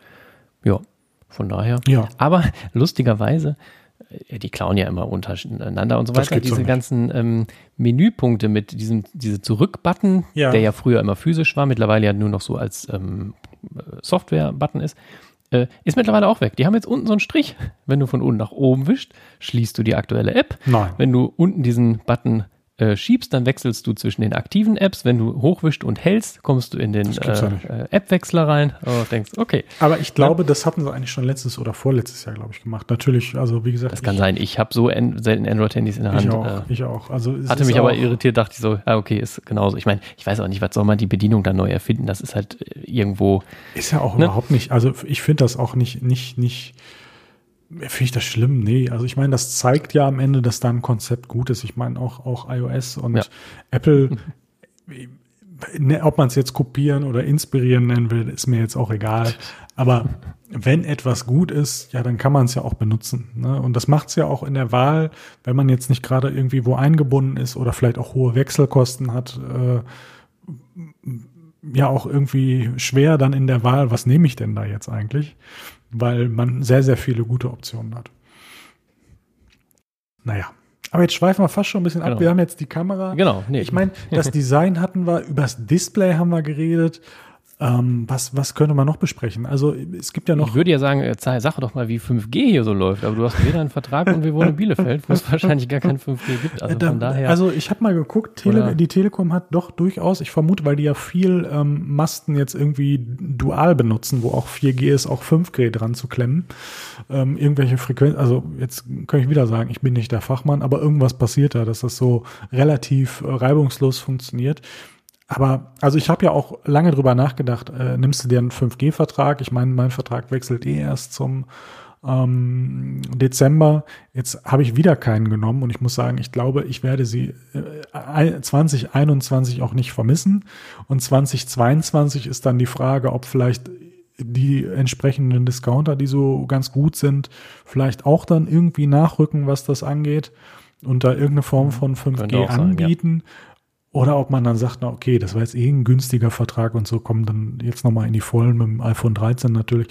ja, von daher. Ja. Aber (laughs) lustigerweise, die klauen ja immer untereinander und so weiter. Diese ganzen ähm, Menüpunkte mit diesem diese Zurück-Button, ja. der ja früher immer physisch war, mittlerweile ja nur noch so als ähm, Software-Button ist, äh, ist mittlerweile auch weg. Die haben jetzt unten so einen Strich. Wenn du von unten nach oben wischst, schließt du die aktuelle App. Nein. Wenn du unten diesen Button äh, schiebst, dann wechselst du zwischen den aktiven Apps. Wenn du hochwischst und hältst, kommst du in den äh, äh, App-Wechsler rein und denkst, okay. Aber ich glaube, das hatten sie eigentlich schon letztes oder vorletztes Jahr, glaube ich, gemacht. Natürlich, also wie gesagt. Das kann ich, sein. Ich habe so en selten Android-Handys in der Hand. Ich auch. Äh, ich auch. Also hatte mich aber irritiert, dachte ich so, ah, okay, ist genauso. Ich meine, ich weiß auch nicht, was soll man die Bedienung dann neu erfinden? Das ist halt äh, irgendwo. Ist ja auch ne? überhaupt nicht. Also ich finde das auch nicht, nicht, nicht Finde ich das schlimm? Nee. Also ich meine, das zeigt ja am Ende, dass da ein Konzept gut ist. Ich meine auch, auch iOS und ja. Apple, (laughs) ne, ob man es jetzt kopieren oder inspirieren nennen will, ist mir jetzt auch egal. Aber wenn etwas gut ist, ja, dann kann man es ja auch benutzen. Ne? Und das macht es ja auch in der Wahl, wenn man jetzt nicht gerade irgendwie wo eingebunden ist oder vielleicht auch hohe Wechselkosten hat. Äh, ja auch irgendwie schwer dann in der Wahl, was nehme ich denn da jetzt eigentlich? Weil man sehr, sehr viele gute Optionen hat. Naja. Aber jetzt schweifen wir fast schon ein bisschen genau. ab. Wir haben jetzt die Kamera. Genau. Nee. Ich meine, das (laughs) Design hatten wir, übers Display haben wir geredet. Ähm, was, was könnte man noch besprechen? Also es gibt ja noch. Ich würde ja sagen, äh, sag doch mal, wie 5G hier so läuft. Aber du hast weder einen Vertrag und wir wohnen in Bielefeld, wo es (laughs) wahrscheinlich gar kein 5G gibt. Also da, von daher. Also ich habe mal geguckt, Tele, die Telekom hat doch durchaus, ich vermute, weil die ja viel ähm, Masten jetzt irgendwie dual benutzen, wo auch 4G ist, auch 5G dran zu klemmen. Ähm, irgendwelche Frequenzen, also jetzt kann ich wieder sagen, ich bin nicht der Fachmann, aber irgendwas passiert da, dass das so relativ äh, reibungslos funktioniert. Aber also ich habe ja auch lange drüber nachgedacht, äh, nimmst du dir einen 5G-Vertrag? Ich meine, mein Vertrag wechselt eh erst zum ähm, Dezember. Jetzt habe ich wieder keinen genommen und ich muss sagen, ich glaube, ich werde sie äh, 2021 auch nicht vermissen. Und 2022 ist dann die Frage, ob vielleicht die entsprechenden Discounter, die so ganz gut sind, vielleicht auch dann irgendwie nachrücken, was das angeht und da irgendeine Form von 5G anbieten. ja. Oder ob man dann sagt, na okay, das war jetzt eh ein günstiger Vertrag und so kommen dann jetzt nochmal in die Vollen mit dem iPhone 13 natürlich.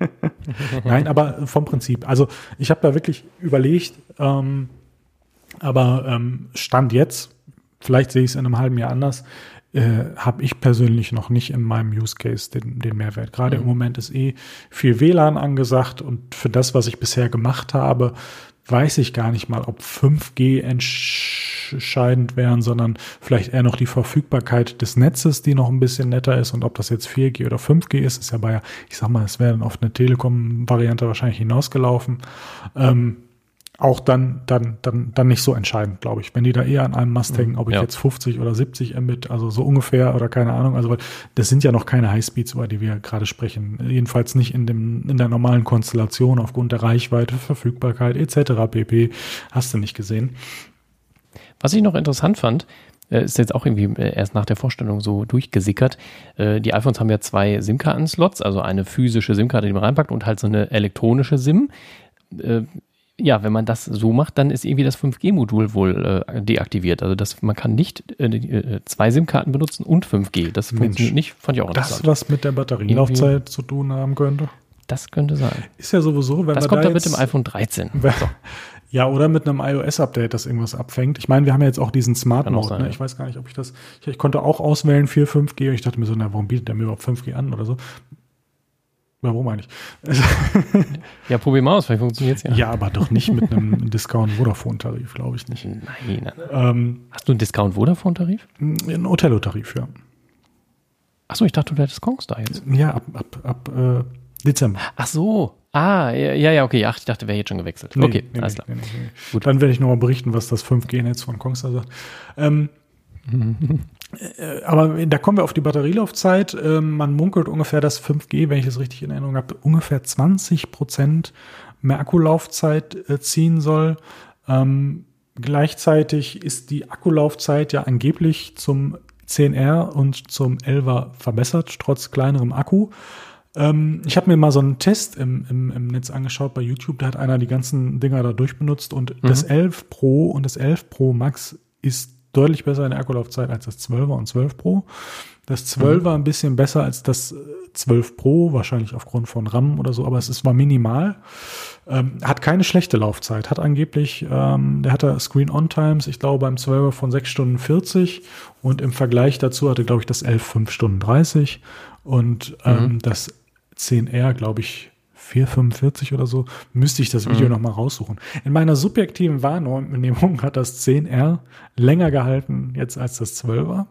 (laughs) Nein, aber vom Prinzip. Also ich habe da wirklich überlegt, ähm, aber ähm, Stand jetzt, vielleicht sehe ich es in einem halben Jahr anders, äh, habe ich persönlich noch nicht in meinem Use Case den, den Mehrwert. Gerade mhm. im Moment ist eh viel WLAN angesagt und für das, was ich bisher gemacht habe, weiß ich gar nicht mal, ob 5G entscheidend wären, sondern vielleicht eher noch die Verfügbarkeit des Netzes, die noch ein bisschen netter ist und ob das jetzt 4G oder 5G ist, ist ja bei, ich sag mal, es wäre dann auf eine Telekom-Variante wahrscheinlich hinausgelaufen. Ähm, auch dann, dann, dann, dann nicht so entscheidend, glaube ich. Wenn die da eher an einem Mast hängen, ob ich ja. jetzt 50 oder 70 Mbit, also so ungefähr oder keine Ahnung, also das sind ja noch keine Highspeeds, über die wir gerade sprechen. Jedenfalls nicht in dem, in der normalen Konstellation aufgrund der Reichweite, Verfügbarkeit etc. pp. Hast du nicht gesehen. Was ich noch interessant fand, äh, ist jetzt auch irgendwie äh, erst nach der Vorstellung so durchgesickert. Äh, die iPhones haben ja zwei SIM-Karten-Slots, also eine physische SIM-Karte, die man reinpackt und halt so eine elektronische SIM ja, wenn man das so macht, dann ist irgendwie das 5G-Modul wohl äh, deaktiviert. Also das, man kann nicht äh, äh zwei SIM-Karten benutzen und 5G. Das Mensch, funktioniert nicht, fand ich auch interessant. Das, was mit der Batterielaufzeit zu tun haben könnte? Das könnte sein. Ist ja sowieso, wenn das man kommt da dann mit dem iPhone 13. (laughs) So. Ja, oder mit einem iOS-Update, das irgendwas abfängt. Ich meine, wir haben ja jetzt auch diesen Smart Mode. Sein, ne? Ich weiß gar nicht, ob ich das. Ich, ich konnte auch auswählen 4, 5G. Und ich dachte mir so, na, warum bietet der mir überhaupt 5G an oder so? Warum eigentlich? (laughs) ja, probier mal aus, vielleicht funktioniert es ja. Ja, aber doch nicht mit einem Discount-Vodafone-Tarif, glaube ich nicht. Nein, nein. Ähm, Hast du einen Discount-Vodafone-Tarif? Ein Othello-Tarif, ja. Achso, ich dachte, du hättest Kongstar jetzt. Ja, ab, ab, ab äh, Dezember. Ach so. Ah, ja, ja, okay. Ach, ich dachte, wäre jetzt schon gewechselt. Nee, okay, nee, alles nee, klar. Gut. Dann werde ich nochmal berichten, was das 5G-Netz von Kongstar sagt. Ähm, Äh, (laughs) aber da kommen wir auf die Batterielaufzeit. Ähm, man munkelt ungefähr, dass 5G, wenn ich es richtig in Erinnerung habe, ungefähr 20 Prozent mehr Akkulaufzeit äh, ziehen soll. Ähm, gleichzeitig ist die Akkulaufzeit ja angeblich zum 10R und zum 11er verbessert, trotz kleinerem Akku. Ähm, ich habe mir mal so einen Test im, im, im Netz angeschaut bei YouTube. Da hat einer die ganzen Dinger da durchbenutzt und mhm. das 11 Pro und das 11 Pro Max ist deutlich besser in der Akkulaufzeit als das 12er und 12 Pro. Das 12 war mhm. ein bisschen besser als das 12 Pro, wahrscheinlich aufgrund von RAM oder so, aber es ist, war minimal. Ähm, hat keine schlechte Laufzeit, hat angeblich, ähm, der hatte Screen-On-Times, ich glaube beim 12er von 6 Stunden 40 und im Vergleich dazu hatte, glaube ich, das 11 5 Stunden 30 und ähm, mhm. das 10R, glaube ich, 445 oder so, müsste ich das Video mhm. nochmal raussuchen. In meiner subjektiven Wahrnehmung hat das 10R länger gehalten jetzt als das 12er.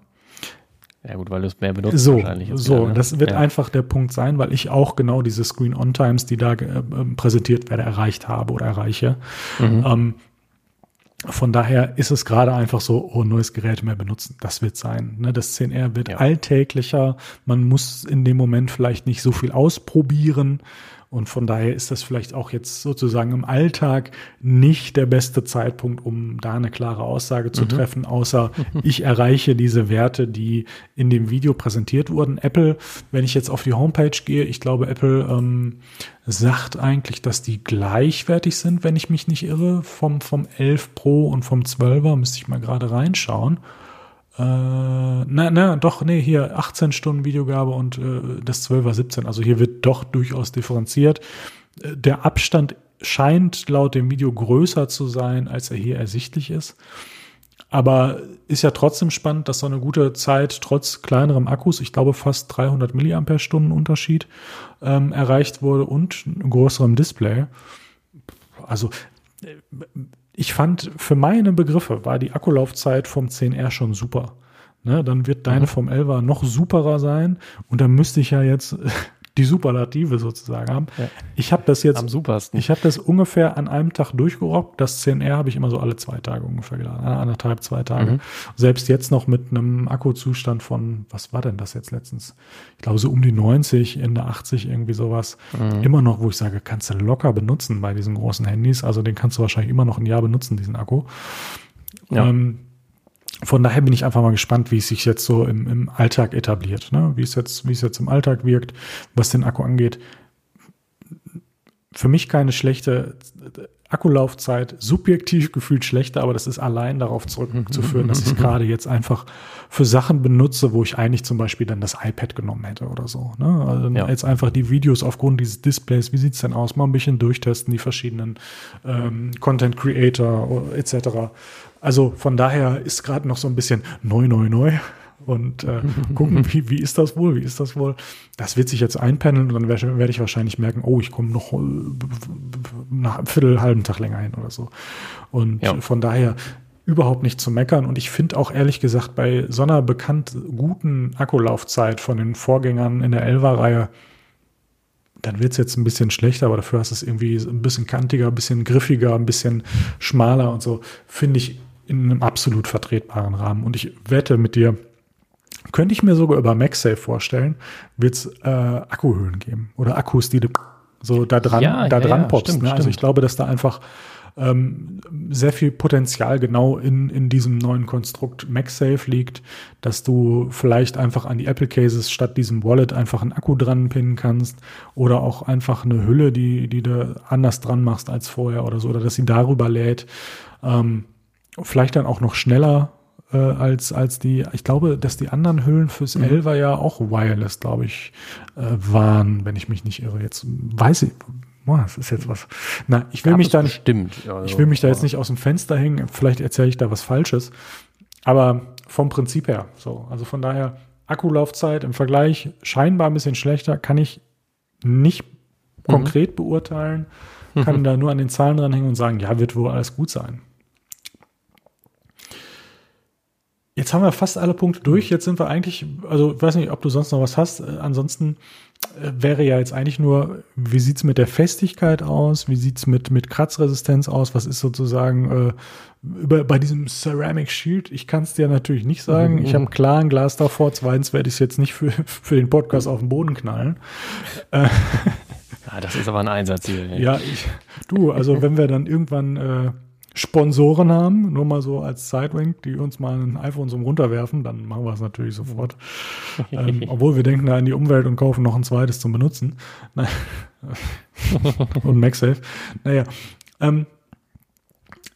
Ja gut, weil du es mehr benutzt so, wahrscheinlich. So, wieder, ne? das wird ja. einfach der Punkt sein, weil ich auch genau diese Screen-On-Times, die da äh, präsentiert werden, erreicht habe oder erreiche. Mhm. Ähm, von daher ist es gerade einfach so, oh, neues Gerät mehr benutzen. Das wird sein. Ne? Das 10R wird ja. alltäglicher. Man muss in dem Moment vielleicht nicht so viel ausprobieren. Und von daher ist das vielleicht auch jetzt sozusagen im Alltag nicht der beste Zeitpunkt, um da eine klare Aussage zu mhm. treffen, außer (laughs) ich erreiche diese Werte, die in dem Video präsentiert wurden. Apple, wenn ich jetzt auf die Homepage gehe, ich glaube, Apple ähm, sagt eigentlich, dass die gleichwertig sind, wenn ich mich nicht irre, vom, vom 11 Pro und vom 12er, müsste ich mal gerade reinschauen. Äh, na, na, doch, nee, hier 18 Stunden Videogabe und äh, das 12er 17. Also hier wird doch durchaus differenziert. Äh, der Abstand scheint laut dem Video größer zu sein, als er hier ersichtlich ist. Aber ist ja trotzdem spannend, dass so eine gute Zeit trotz kleinerem Akkus, ich glaube fast 300 Milliampere-Stunden Unterschied, ähm, erreicht wurde und größerem Display. Also äh, ich fand, für meine Begriffe war die Akkulaufzeit vom 10R schon super. Ne, dann wird deine mhm. vom 11er noch superer sein und dann müsste ich ja jetzt die Superlative sozusagen haben. Ja. Ich habe das jetzt am supersten. Ich habe das ungefähr an einem Tag durchgerockt. Das 10R habe ich immer so alle zwei Tage ungefähr geladen, anderthalb, zwei Tage. Mhm. Selbst jetzt noch mit einem Akkuzustand von, was war denn das jetzt letztens? Ich glaube so um die 90, Ende 80 irgendwie sowas. Mhm. Immer noch, wo ich sage, kannst du locker benutzen bei diesen großen Handys. Also den kannst du wahrscheinlich immer noch ein Jahr benutzen, diesen Akku. Ja. Ähm, von daher bin ich einfach mal gespannt, wie es sich jetzt so im, im Alltag etabliert, ne? wie es jetzt, wie es jetzt im Alltag wirkt, was den Akku angeht. Für mich keine schlechte Akkulaufzeit, subjektiv gefühlt schlechter, aber das ist allein darauf zurückzuführen, dass ich es (laughs) gerade jetzt einfach für Sachen benutze, wo ich eigentlich zum Beispiel dann das iPad genommen hätte oder so. Ne? Also ja. jetzt einfach die Videos aufgrund dieses Displays, wie sieht's denn aus, mal ein bisschen durchtesten, die verschiedenen ähm, Content Creator etc. Also von daher ist gerade noch so ein bisschen neu, neu, neu. und äh, (laughs) gucken, wie, wie ist das wohl, wie ist das wohl. Das wird sich jetzt einpendeln und dann werde werd ich wahrscheinlich merken, oh, ich komme noch nach einem Viertel, halben Tag länger hin oder so. Und ja. von daher überhaupt nicht zu meckern. Und ich finde auch ehrlich gesagt bei so einer bekannt guten Akkulaufzeit von den Vorgängern in der Elva-Reihe, dann wird es jetzt ein bisschen schlechter, aber dafür hast du es irgendwie ein bisschen kantiger, ein bisschen griffiger, ein bisschen schmaler und so, finde ich in einem absolut vertretbaren Rahmen. Und ich wette mit dir, könnte ich mir sogar über MagSafe vorstellen, wird es äh, Akkuhöhlen geben oder Akkus, die du so da dran, ja, da ja, dran ja, poppst. Stimmt, ne? Also ich glaube, dass da einfach ähm, sehr viel Potenzial genau in, in diesem neuen Konstrukt MagSafe liegt, dass du vielleicht einfach an die Apple Cases statt diesem Wallet einfach einen Akku dran pinnen kannst oder auch einfach eine Hülle, die, die du anders dran machst als vorher oder so, oder dass sie darüber lädt. Ähm, vielleicht dann auch noch schneller äh, als, als die, ich glaube, dass die anderen Hüllen fürs mhm. 11 ja auch wireless, glaube ich, äh, waren, wenn ich mich nicht irre. Jetzt weiß ich, boah, das ist jetzt was. Na, ich will Gab mich dann, bestimmt, also, ich will mich da jetzt nicht aus dem Fenster hängen, vielleicht erzähle ich da was Falsches, aber vom Prinzip her, so, also von daher, Akkulaufzeit im Vergleich scheinbar ein bisschen schlechter, kann ich nicht mhm. konkret beurteilen, kann mhm. da nur an den Zahlen dranhängen und sagen, ja, wird wohl alles gut sein. Jetzt haben wir fast alle Punkte durch. Jetzt sind wir eigentlich, also ich weiß nicht, ob du sonst noch was hast. Äh, ansonsten äh, wäre ja jetzt eigentlich nur, wie sieht's mit der Festigkeit aus? Wie sieht's mit, mit Kratzresistenz aus? Was ist sozusagen äh, über, bei diesem Ceramic Shield? Ich kann es dir natürlich nicht sagen. Mhm. Ich habe klar ein Glas davor. Zweitens werde ich es jetzt nicht für, (laughs) für den Podcast auf den Boden knallen. Äh, ja, das ist aber ein Einsatzziel. Ja, ich, du, also wenn wir dann irgendwann äh, Sponsoren haben, nur mal so als Sidewink, die uns mal ein iPhone so runterwerfen, dann machen wir es natürlich sofort. (laughs) ähm, obwohl wir denken da an die Umwelt und kaufen noch ein zweites zum Benutzen. (laughs) und MagSafe. Naja. Ähm,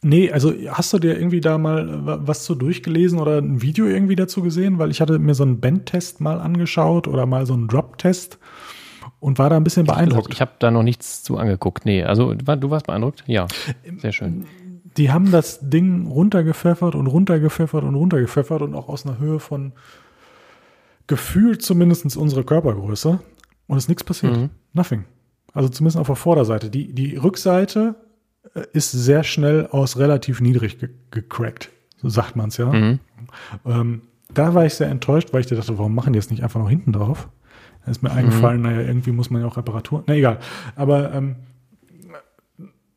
nee, also hast du dir irgendwie da mal was zu durchgelesen oder ein Video irgendwie dazu gesehen? Weil ich hatte mir so einen Band-Test mal angeschaut oder mal so einen Drop-Test und war da ein bisschen beeindruckt. Ich habe da noch nichts zu angeguckt. Nee, also du warst beeindruckt? Ja, sehr schön die haben das Ding runtergepfeffert und runtergepfeffert und runtergepfeffert und auch aus einer Höhe von gefühlt zumindest unsere Körpergröße und es ist nichts passiert. Mhm. Nothing. Also zumindest auf der Vorderseite. Die, die Rückseite äh, ist sehr schnell aus relativ niedrig ge gecrackt. So sagt man es ja. Mhm. Ähm, da war ich sehr enttäuscht, weil ich dachte, warum machen die jetzt nicht einfach noch hinten drauf? Da ist mir mhm. eingefallen, naja, irgendwie muss man ja auch Reparaturen. Na egal. Aber ähm,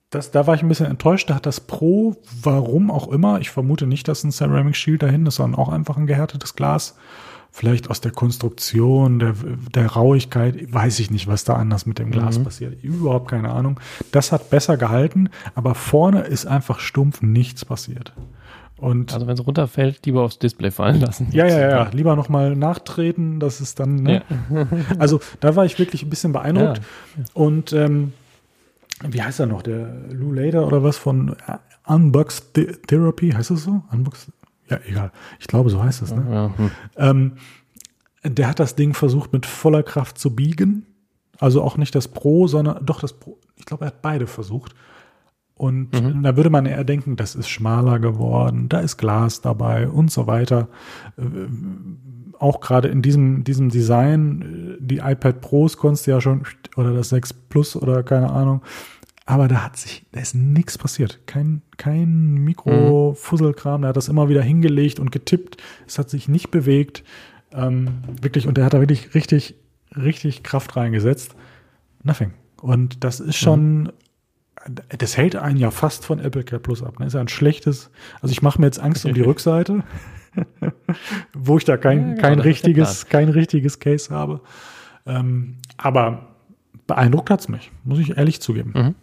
das, da war ich ein bisschen enttäuscht. Da hat das Pro, warum auch immer, ich vermute nicht, dass ein Ceramic Shield dahin ist, sondern auch einfach ein gehärtetes Glas. Vielleicht aus der Konstruktion, der, der Rauigkeit, weiß ich nicht, was da anders mit dem Glas mhm. passiert. Überhaupt keine Ahnung. Das hat besser gehalten, aber vorne ist einfach stumpf nichts passiert. Und also wenn es runterfällt, lieber aufs Display fallen lassen. Ja, ja, ja, lieber nochmal nachtreten, das ist dann. Ne? Ja. (laughs) also da war ich wirklich ein bisschen beeindruckt. Ja. Und ähm, wie heißt er noch, der Lou Lader oder was von Unbox Therapy, heißt das so? Unbox, ja, egal. Ich glaube, so heißt es. Ne? Ja, hm. ähm, der hat das Ding versucht mit voller Kraft zu biegen. Also auch nicht das Pro, sondern doch das Pro. Ich glaube, er hat beide versucht. Und mhm. da würde man eher denken, das ist schmaler geworden, da ist Glas dabei und so weiter. Äh, auch gerade in diesem, diesem Design, äh, die iPad Pros konntest du ja schon, oder das 6 Plus oder keine Ahnung. Aber da hat sich, da ist nichts passiert. Kein, kein Mikro-Fusselkram. Der hat das immer wieder hingelegt und getippt. Es hat sich nicht bewegt. Ähm, wirklich, und der hat da wirklich richtig, richtig Kraft reingesetzt. Nothing. Und das ist schon, mhm. Das hält einen ja fast von Apple Care Plus ab. Ne? Ist ja ein schlechtes, also ich mache mir jetzt Angst um die (laughs) Rückseite. (laughs) wo ich da kein, ja, genau, kein richtiges, kein richtiges Case habe. Ähm, aber beeindruckt hat es mich, muss ich ehrlich zugeben. Mhm.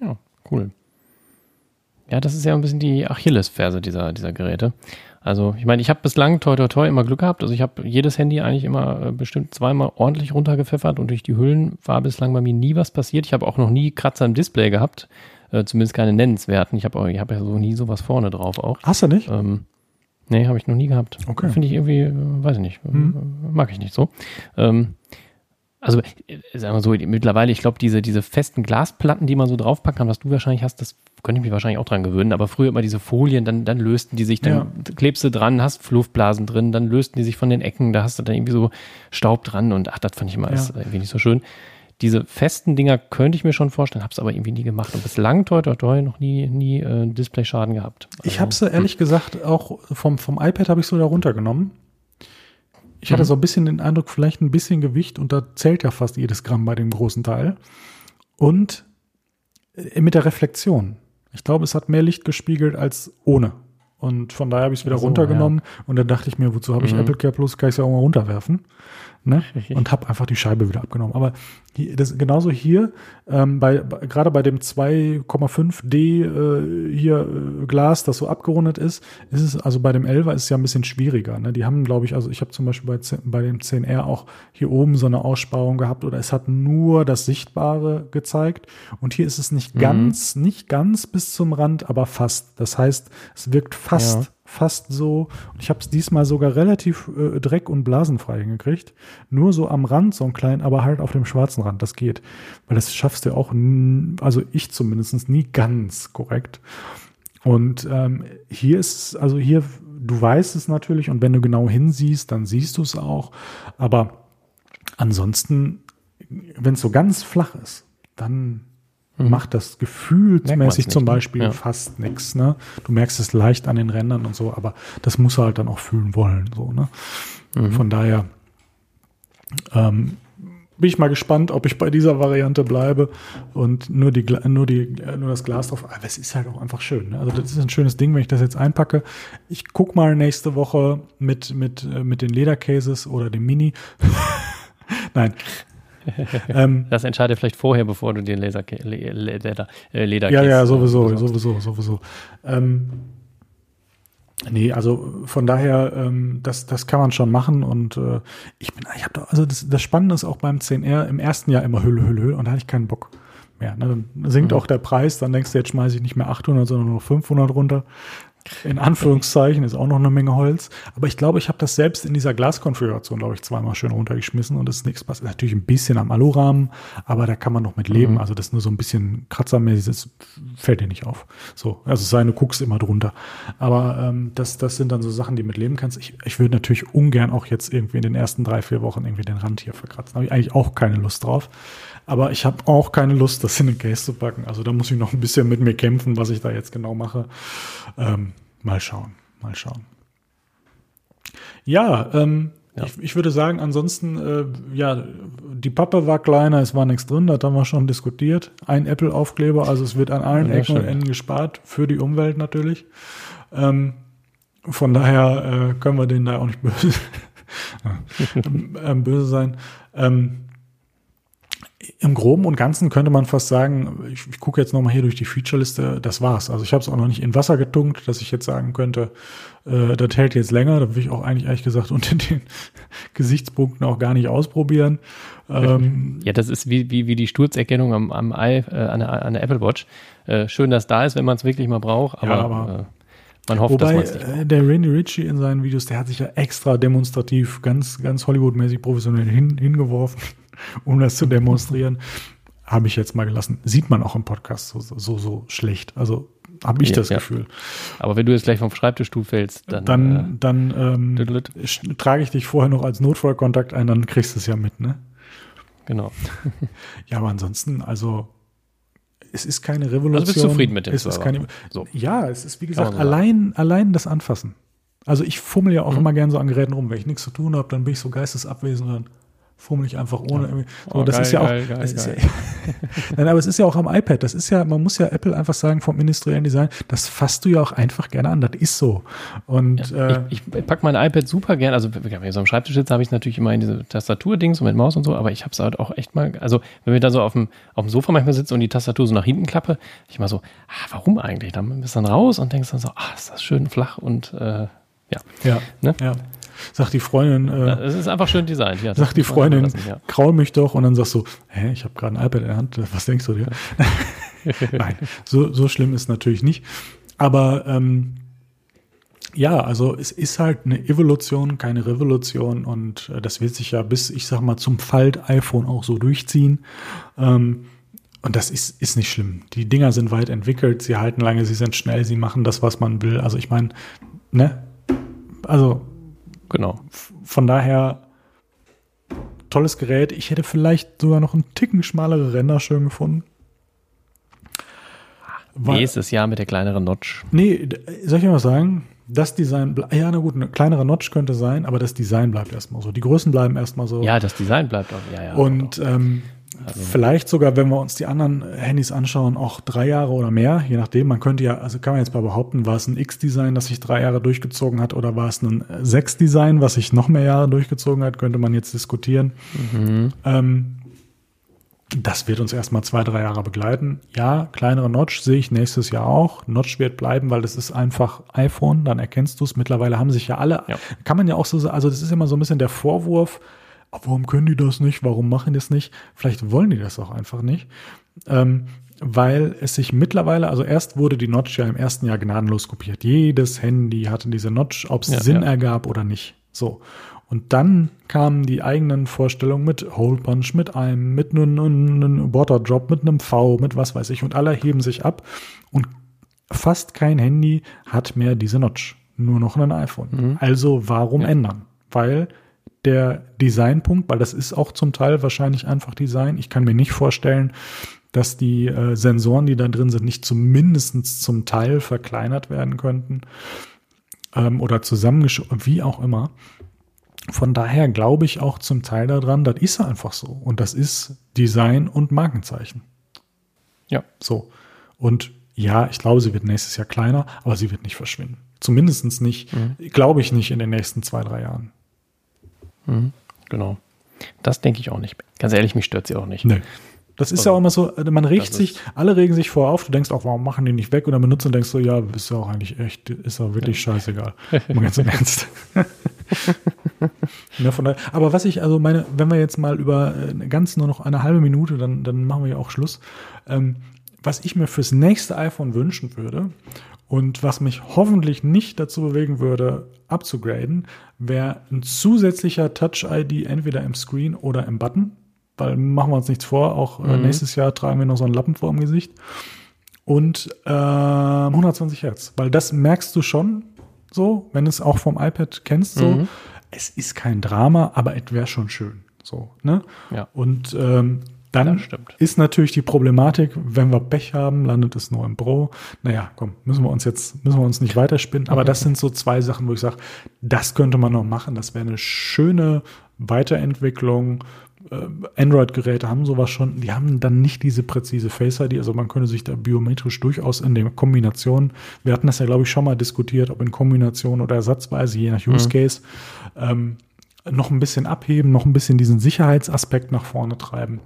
Ja, cool. Ja, das ist ja ein bisschen die Achillesferse dieser, dieser Geräte. Also, ich meine, ich habe bislang toi toi toi immer Glück gehabt. Also ich habe jedes Handy eigentlich immer äh, bestimmt zweimal ordentlich runtergepfeffert und durch die Hüllen war bislang bei mir nie was passiert. Ich habe auch noch nie Kratzer im Display gehabt, äh, zumindest keine nennenswerten. Ich habe ich hab ja so nie sowas vorne drauf auch. Hast du nicht? Ähm, Nee, habe ich noch nie gehabt. Okay. Finde ich irgendwie, äh, weiß ich nicht, hm. mag ich nicht so. Ähm, Also, äh, sagen wir so, mittlerweile, ich glaube, diese, diese festen Glasplatten, die man so draufpacken kann, was du wahrscheinlich hast, das könnte ich mich wahrscheinlich auch dran gewöhnen. Aber früher immer diese Folien, dann, dann lösten die sich, dann ja. klebst du dran, hast Fluffblasen drin, dann lösten die sich von den Ecken, da hast du dann irgendwie so Staub dran und ach, das fand ich immer ja. irgendwie nicht so schön. Diese festen Dinger könnte ich mir schon vorstellen, habe es aber irgendwie nie gemacht und bislang toi toi toi noch nie nie äh, Displayschaden gehabt. Also, ich habe es ehrlich hm. gesagt auch vom vom iPad habe ich so da runtergenommen. Ich hatte mhm. so ein bisschen den Eindruck, vielleicht ein bisschen Gewicht und da zählt ja fast jedes Gramm bei dem großen Teil. Und äh, mit der Reflexion. Ich glaube, es hat mehr Licht gespiegelt als ohne. Und von daher habe ich es wieder so, runtergenommen ja. und dann dachte ich mir, wozu habe ich mhm. Apple Care Plus? Kann ich es ja auch mal runterwerfen ne? und habe einfach die Scheibe wieder abgenommen. Aber hier, das, genauso hier, ähm, bei, bei, gerade bei dem 2,5D äh, hier äh, Glas, das so abgerundet ist, ist es, also bei dem 11er ist es ja ein bisschen schwieriger. Ne? Die haben, glaube ich, also ich habe zum Beispiel bei, bei dem 10R auch hier oben so eine Aussparung gehabt oder es hat nur das Sichtbare gezeigt und hier ist es nicht mhm. ganz, nicht ganz bis zum Rand, aber fast. Das heißt, es wirkt fast ja fast so. Ich habe es diesmal sogar relativ äh, dreck- und blasenfrei hingekriegt. Nur so am Rand so ein klein, aber halt auf dem schwarzen Rand. Das geht. Weil das schaffst du auch, also ich zumindest nie ganz korrekt. Und ähm, hier ist, also hier, du weißt es natürlich und wenn du genau hinsiehst, dann siehst du es auch. Aber ansonsten, wenn es so ganz flach ist, dann mhm. macht das gefühlsmäßig zum Beispiel ja. fast nichts. Ne? Du merkst es leicht an den Rändern und so, aber das muss er halt dann auch fühlen wollen. So, ne? Mhm. Von daher ähm, bin ich mal gespannt, ob ich bei dieser Variante bleibe und nur die nur die nur das Glas drauf. Aber es ist halt auch einfach schön. Ne? Also das ist ein schönes Ding, wenn ich das jetzt einpacke. Ich guck mal nächste Woche mit mit äh, mit den Ledercases oder dem Mini. (laughs) Nein, (laughs) ähm, das entscheide vielleicht vorher, bevor du den Laser, Leder, äh, Leder Ja, ja, sowieso, sowieso, sowieso. Ähm, nee, also von daher, ähm, das, das kann man schon machen und äh, ich bin, ich habe also das, das Spannende ist auch beim 10R im ersten Jahr immer Hülle, Hülle, Hülle und da hatte ich keinen Bock mehr. Ne? Dann sinkt mhm. auch der Preis, dann denkst du, jetzt schmeiße ich nicht mehr 800, sondern nur 500 runter in Anführungszeichen, ist auch noch eine Menge Holz. Aber ich glaube, ich habe das selbst in dieser Glaskonfiguration, glaube ich, zweimal schön runtergeschmissen und es ist nichts passiert. Natürlich ein bisschen am Alurahmen, aber da kann man noch mit leben. Mhm. Also das ist nur so ein bisschen kratzermäßig, das fällt dir nicht auf. So, also seine guckst immer drunter. Aber ähm, das, das sind dann so Sachen, die mit leben kannst. Ich, ich würde natürlich ungern auch jetzt irgendwie in den ersten drei, vier Wochen irgendwie den Rand hier verkratzen. Habe ich eigentlich auch keine Lust drauf. Aber ich habe auch keine Lust, das in den Case zu packen. Also da muss ich noch ein bisschen mit mir kämpfen, was ich da jetzt genau mache. Ähm, mal schauen, mal schauen. Ja, ähm, ja. Ich, ich, würde sagen, ansonsten, äh, ja, die Pappe war kleiner, es war nichts drin, das haben wir schon diskutiert. Ein Apple-Aufkleber, also es wird an allen ja, Ecken und Enden gespart, für die Umwelt natürlich. Ähm, von daher äh, können wir denen da auch nicht böse, (laughs) ähm, böse sein. Ähm, im Groben und Ganzen könnte man fast sagen, ich, ich gucke jetzt nochmal hier durch die Feature-Liste, das war's. Also ich habe es auch noch nicht in Wasser getunkt, dass ich jetzt sagen könnte, äh, das hält jetzt länger. Da will ich auch eigentlich ehrlich gesagt unter (laughs) den Gesichtspunkten auch gar nicht ausprobieren. Ähm, ja, das ist wie, wie, wie die Sturzerkennung am, am Ei, äh, an, der, an der Apple Watch. Äh, schön, dass da ist, wenn man es wirklich mal braucht, aber, ja, aber äh, man hofft, Wobei, dass man äh, Der Randy Ritchie in seinen Videos, der hat sich ja extra demonstrativ ganz, ganz Hollywood-mäßig professionell hin, hingeworfen um das zu demonstrieren. Habe ich jetzt mal gelassen. Sieht man auch im Podcast so, so, so schlecht. Also habe ich ja, das ja. Gefühl. Aber wenn du jetzt gleich vom Schreibtischstuhl fällst, dann. Dann, äh, dann ähm, trage ich dich vorher noch als Notfallkontakt ein, dann kriegst du es ja mit, ne? Genau. (laughs) ja, aber ansonsten, also es ist keine Revolution. Also bist du zufrieden mit dem es ist keine, so. Ja, es ist wie gesagt allein, allein das Anfassen. Also ich fummel ja auch mhm. immer gern so an Geräten rum. Wenn ich nichts zu tun habe, dann bin ich so geistesabwesend und dann fummel ich einfach ohne. Ja. So, oh, das geil, ist ja auch. Geil, geil, ist ja, (laughs) Nein, aber es ist ja auch am iPad. Das ist ja, man muss ja Apple einfach sagen vom industriellen Design, das fasst du ja auch einfach gerne an. Das ist so. Und ja, äh, ich, ich packe mein iPad super gerne. Also wenn ich so am Schreibtisch sitze, habe ich natürlich immer in diese Tastatur-Dings so mit Maus und so. Aber ich habe es halt auch echt mal. Also wenn wir da so auf dem auf dem Sofa manchmal sitzen und die Tastatur so nach hinten klappe, ich mal so, ah, warum eigentlich? Dann bist du dann raus und denkst dann so, ah, ist das schön flach und äh, ja. Ja. Ne? ja. Sagt die Freundin. Äh, es ist einfach schön designt. Ja, sagt die Freundin, lassen, ja. kraul mich doch. Und dann sagst du, hä, ich habe gerade ein iPad in der Hand. Was denkst du dir? (laughs) Nein, so, so schlimm ist natürlich nicht. Aber ähm, Ja, also es ist halt eine Evolution, keine Revolution und äh, das wird sich ja bis, ich sag mal, zum Falt-iPhone auch so durchziehen. Ähm, und das ist, ist nicht schlimm. Die Dinger sind weit entwickelt, sie halten lange, sie sind schnell, sie machen das, was man will. Also ich meine, ne? Also Genau. von daher tolles Gerät. Ich hätte vielleicht sogar noch einen Ticken schmalere Ränder schön gefunden. Nächstes Jahr mit der kleineren Notch. Nee, soll ich mal sagen? Das Design, ja, na gut, ein kleinerer Notch könnte sein, aber das Design bleibt erstmal so. Die Größen bleiben erstmal so. Ja, das Design bleibt auch. Ja, ja. Und ähm, vielleicht sogar, wenn wir uns die anderen Handys anschauen, auch drei Jahre oder mehr, je nachdem. Man könnte ja, also kann man jetzt mal behaupten, war es ein X-Design, das sich drei Jahre durchgezogen hat, oder war es ein 6-Design, was sich noch mehr Jahre durchgezogen hat, könnte man jetzt diskutieren. Ähm, das wird uns erstmal zwei, drei Jahre begleiten. Ja, kleinere Notch sehe ich nächstes Jahr auch. Notch wird bleiben, weil das ist einfach iPhone, dann erkennst du es. Mittlerweile haben sich ja alle, Ja. kann man ja auch so sagen, also das ist immer so ein bisschen der Vorwurf, "Ah, warum können die das nicht, warum machen die das nicht? Vielleicht wollen die das auch einfach nicht. Ähm, weil es sich mittlerweile, also erst wurde die Notch ja im ersten Jahr gnadenlos kopiert. Jedes Handy hatte diese Notch, ob es Ja, Sinn ja. ergab oder nicht. So. Und dann kamen die eigenen Vorstellungen mit Hole Punch, mit einem, mit einem, einem Water Drop, mit einem V, mit was weiß ich. Und alle heben sich ab. Und fast kein Handy hat mehr diese Notch. Nur noch ein iPhone. Also warum ändern? Weil der Designpunkt, weil das ist auch zum Teil wahrscheinlich einfach Design. Ich kann mir nicht vorstellen, dass die äh, Sensoren, die da drin sind, nicht zumindest zum Teil verkleinert werden könnten ähm, oder zusammengeschoben, wie auch immer. Von daher glaube ich auch zum Teil daran, das ist einfach so. Und das ist Design und Markenzeichen. Ja. So. Und ja, ich glaube, sie wird nächstes Jahr kleiner, aber sie wird nicht verschwinden. Zumindest nicht, glaube ich nicht in den nächsten zwei, drei Jahren. Genau. Das denke ich auch nicht. Ganz ehrlich, mich stört sie auch nicht. Nee. Das ist ja auch immer so, äh, man regt sich, alle regen sich vor auf, du denkst auch, warum machen die nicht weg? Und dann benutzt und denkst so, ja, ist ja auch eigentlich echt, ist ja wirklich scheißegal. Mal ganz im (laughs) Ernst. ja, (laughs) von daher, aber was ich, also meine, wenn wir jetzt mal über äh, ganz nur noch eine halbe Minute, dann, dann machen wir ja auch Schluss. Ähm, was ich mir fürs nächste iPhone wünschen würde und was mich hoffentlich nicht dazu bewegen würde, abzugraden, wäre ein zusätzlicher Touch-ID entweder im Screen oder im Button. Weil machen wir uns nichts vor, auch äh, nächstes Jahr tragen wir noch so einen Lappen vor dem Gesicht. Und äh, 120 Hertz, weil das merkst du schon so, wenn du es auch vom iPad kennst, so. Es ist kein Drama, aber es wäre schon schön. So, ne? Ja. Und ähm, dann stimmt. ist natürlich die Problematik, wenn wir Pech haben, landet es nur im Pro. Naja, komm, müssen wir uns jetzt, müssen wir uns nicht weiterspinnen. Aber das sind so zwei Sachen, wo ich sage, das könnte man noch machen. Das wäre eine schöne Weiterentwicklung. Äh, Android-Geräte haben sowas schon. Die haben dann nicht diese präzise Face ID. Also man könnte sich da biometrisch durchaus in der Kombination, wir hatten das ja, glaube ich, schon mal diskutiert, ob in Kombination oder ersatzweise, je nach Use Case, ähm, noch ein bisschen abheben, noch ein bisschen diesen Sicherheitsaspekt nach vorne treiben.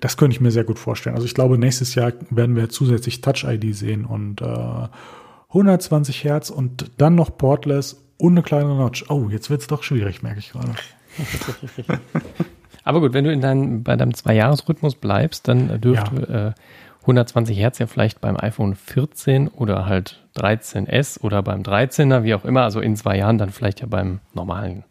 Das könnte ich mir sehr gut vorstellen. Also ich glaube, nächstes Jahr werden wir zusätzlich Touch-ID sehen und äh, 120 Hertz und dann noch Portless und eine kleine Notch. Oh, jetzt wird es doch schwierig, merke ich gerade. (laughs) Aber gut, wenn du in deinem, bei deinem Zwei-Jahres-Rhythmus bleibst, dann dürfte äh, 120 Hertz ja vielleicht beim iPhone 14 oder halt 13S oder beim 13er, wie auch immer, also in zwei Jahren dann vielleicht ja beim normalen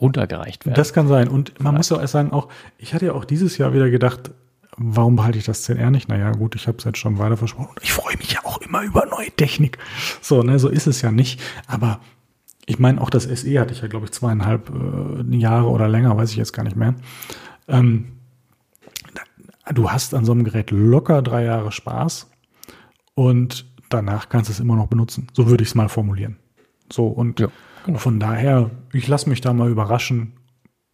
runtergereicht werden. Das kann sein. Und man muss ja auch erst sagen, auch, ich hatte ja auch dieses Jahr wieder gedacht, warum behalte ich das 10R nicht? Naja, gut, ich habe es jetzt schon weiter versprochen. Ich freue mich ja auch immer über neue Technik. So, ne, so ist es ja nicht. Aber ich meine, auch das SE hatte ich ja, glaube ich, zweieinhalb äh, Jahre oder länger, weiß ich jetzt gar nicht mehr. Ähm, du hast an so einem Gerät locker drei Jahre Spaß und danach kannst du es immer noch benutzen. So würde ich es mal formulieren. So, und Ja. Von daher, ich lasse mich da mal überraschen,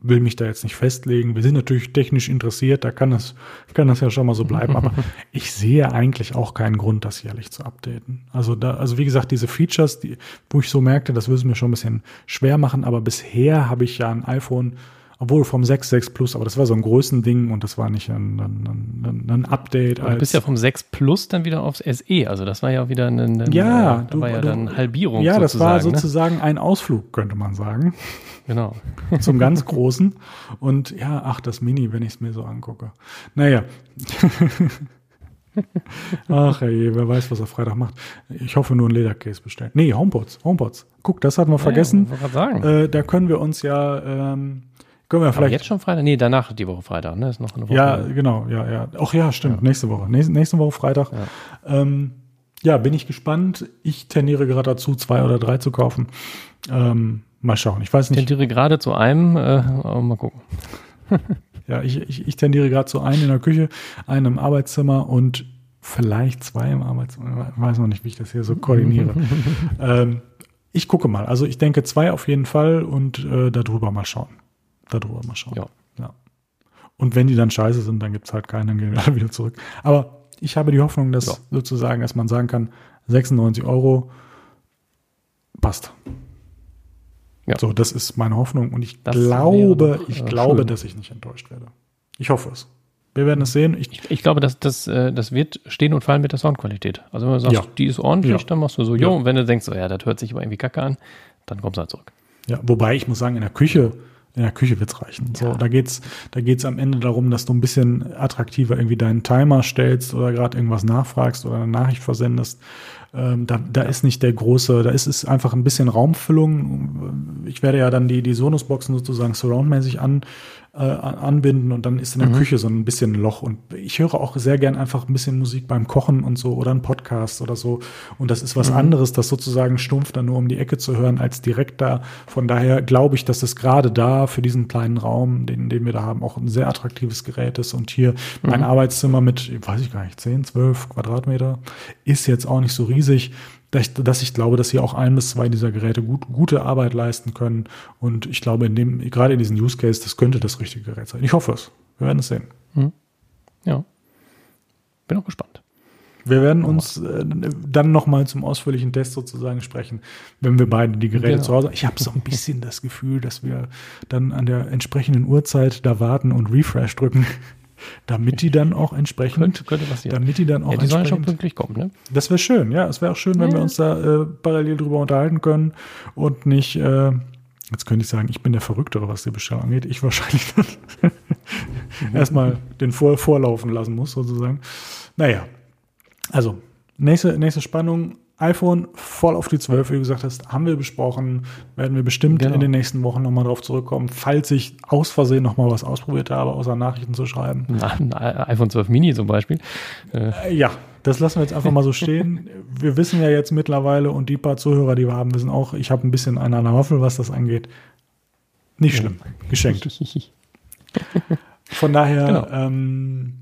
will mich da jetzt nicht festlegen. Wir sind natürlich technisch interessiert, da kann das, kann das ja schon mal so bleiben, aber (laughs) ich sehe eigentlich auch keinen Grund, das jährlich zu updaten. Also da, also wie gesagt, diese Features, die, wo ich so merkte, das würde es mir schon ein bisschen schwer machen, aber bisher habe ich ja ein iPhone, obwohl vom 6, 6 Plus, aber das war so ein Größending und das war nicht ein, ein, ein, ein Update. du bist ja vom 6 Plus dann wieder aufs SE, also das war ja wieder eine, eine ja, äh, da war ja dann Halbierung Ja, das war sozusagen, ne? ein Ausflug, könnte man sagen. Genau. (laughs) zum ganz (laughs) großen. Und ja, ach, das Mini, wenn ich es mir so angucke. Naja. (laughs) Ach ey, wer weiß, was er Freitag macht. Ich hoffe nur ein Ledercase bestellen. Nee, HomePods, HomePods. Guck, das hatten wir vergessen. Ja. Äh, da können wir uns ja, ähm, können wir Aber vielleicht. jetzt schon Freitag? Nee, danach die Woche Freitag, ne? Ist noch eine Woche. Ja, genau, ja, ja. Ach ja, stimmt. Nächste Woche. Nächste, nächste Woche Freitag. Ja. Ähm, ja, bin ich gespannt. Ich tendiere gerade dazu, zwei oder drei zu kaufen. Ähm, mal schauen. Ich weiß nicht. Ich tendiere gerade zu einem, äh, mal gucken. (laughs) ja, ich, ich, ich tendiere gerade zu einem in der Küche, einem im Arbeitszimmer und vielleicht zwei im Arbeitszimmer. Ich weiß noch nicht, wie ich das hier so koordiniere. (laughs) ähm, ich gucke mal. Also ich denke zwei auf jeden Fall und äh, darüber mal schauen. Darüber mal schauen. Ja. ja. Und wenn die dann scheiße sind, dann gibt es halt keinen, dann gehen wir (laughs) wieder zurück. Aber ich habe die Hoffnung, dass ja. sozusagen, dass man sagen kann, 96 Euro passt. Ja. So, das ist meine Hoffnung und ich das glaube, doch, ich äh, glaube, schön. dass ich nicht enttäuscht werde. Ich hoffe es. Wir werden es sehen. Ich, ich, ich glaube, dass das, äh, das wird stehen und fallen mit der Soundqualität. Also wenn du sagst, ja. die ist ordentlich, ja. dann machst du so, jo, und wenn du denkst, so, ja, das hört sich aber irgendwie kacke an, dann kommst du halt zurück. Ja, wobei ich muss sagen, in der Küche, in der Küche wird's reichen. So, da geht's, da geht's am Ende darum, dass du ein bisschen attraktiver irgendwie deinen Timer stellst oder gerade irgendwas nachfragst oder eine Nachricht versendest. Ähm, da da ja. ist nicht der große, da ist es einfach ein bisschen Raumfüllung. Ich werde ja dann die, die Sonos-Boxen sozusagen surroundmäßig an, äh, anbinden und dann ist in der mhm. Küche so ein bisschen ein Loch. Und ich höre auch sehr gern einfach ein bisschen Musik beim Kochen und so oder ein Podcast oder so. Und das ist was mhm. anderes, das sozusagen stumpf dann nur um die Ecke zu hören, als direkt da. Von daher glaube ich, dass es gerade da für diesen kleinen Raum, den, den wir da haben, auch ein sehr attraktives Gerät ist. Und hier mhm. mein Arbeitszimmer mit, weiß ich gar nicht, 10, 12 Quadratmeter ist jetzt auch nicht so riesig dass ich glaube, dass hier auch ein bis zwei dieser Geräte gut, gute Arbeit leisten können. Und ich glaube, in dem, gerade in diesem Use Case, das könnte das richtige Gerät sein. Ich hoffe es. Wir werden es sehen. Hm. Ja. Bin auch gespannt. Wir werden uns äh, dann nochmal zum ausführlichen Test sozusagen sprechen, wenn wir beide die Geräte genau. zu Hause haben. Ich habe so ein bisschen das Gefühl, dass wir dann an der entsprechenden Uhrzeit da warten und Refresh drücken damit die dann auch entsprechend, könnte, könnte passieren. damit die dann auch ja, die sollen schon pünktlich kommen, ne? Das wäre schön, ja. Es wäre auch schön, wenn ja. wir uns da äh, parallel drüber unterhalten können und nicht, äh, jetzt könnte ich sagen, ich bin der Verrücktere, was die Bestellung angeht. Ich wahrscheinlich dann (laughs) erstmal den Vor vorlaufen lassen muss, sozusagen. Naja, also nächste, nächste Spannung iPhone voll auf die 12, wie du gesagt hast, haben wir besprochen. Werden wir bestimmt genau. in den nächsten Wochen nochmal drauf zurückkommen, falls ich aus Versehen nochmal was ausprobiert habe, außer Nachrichten zu schreiben. ein iPhone 12 Mini zum Beispiel. Äh. Ja, das lassen wir jetzt einfach mal so stehen. (laughs) wir wissen ja jetzt mittlerweile und die paar Zuhörer, die wir haben, wissen auch, ich habe ein bisschen einen an der Waffel, was das angeht. Nicht schlimm. Geschenkt. (laughs) Von daher, genau. ähm,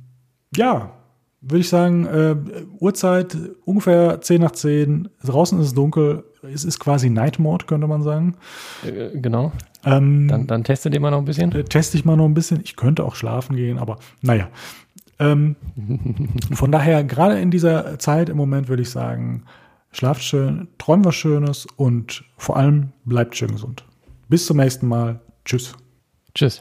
ja, würde ich sagen, äh, Uhrzeit ungefähr 10 nach 10. Draußen ist es dunkel. Es ist quasi Night Mode, könnte man sagen. Äh, genau. Ähm, dann, dann teste den mal noch ein bisschen. Äh, teste ich mal noch ein bisschen. Ich könnte auch schlafen gehen, aber naja. Ähm, (laughs) von daher, gerade in dieser Zeit im Moment würde ich sagen, schlaft schön, träumt was Schönes und vor allem bleibt schön gesund. Bis zum nächsten Mal. Tschüss. Tschüss.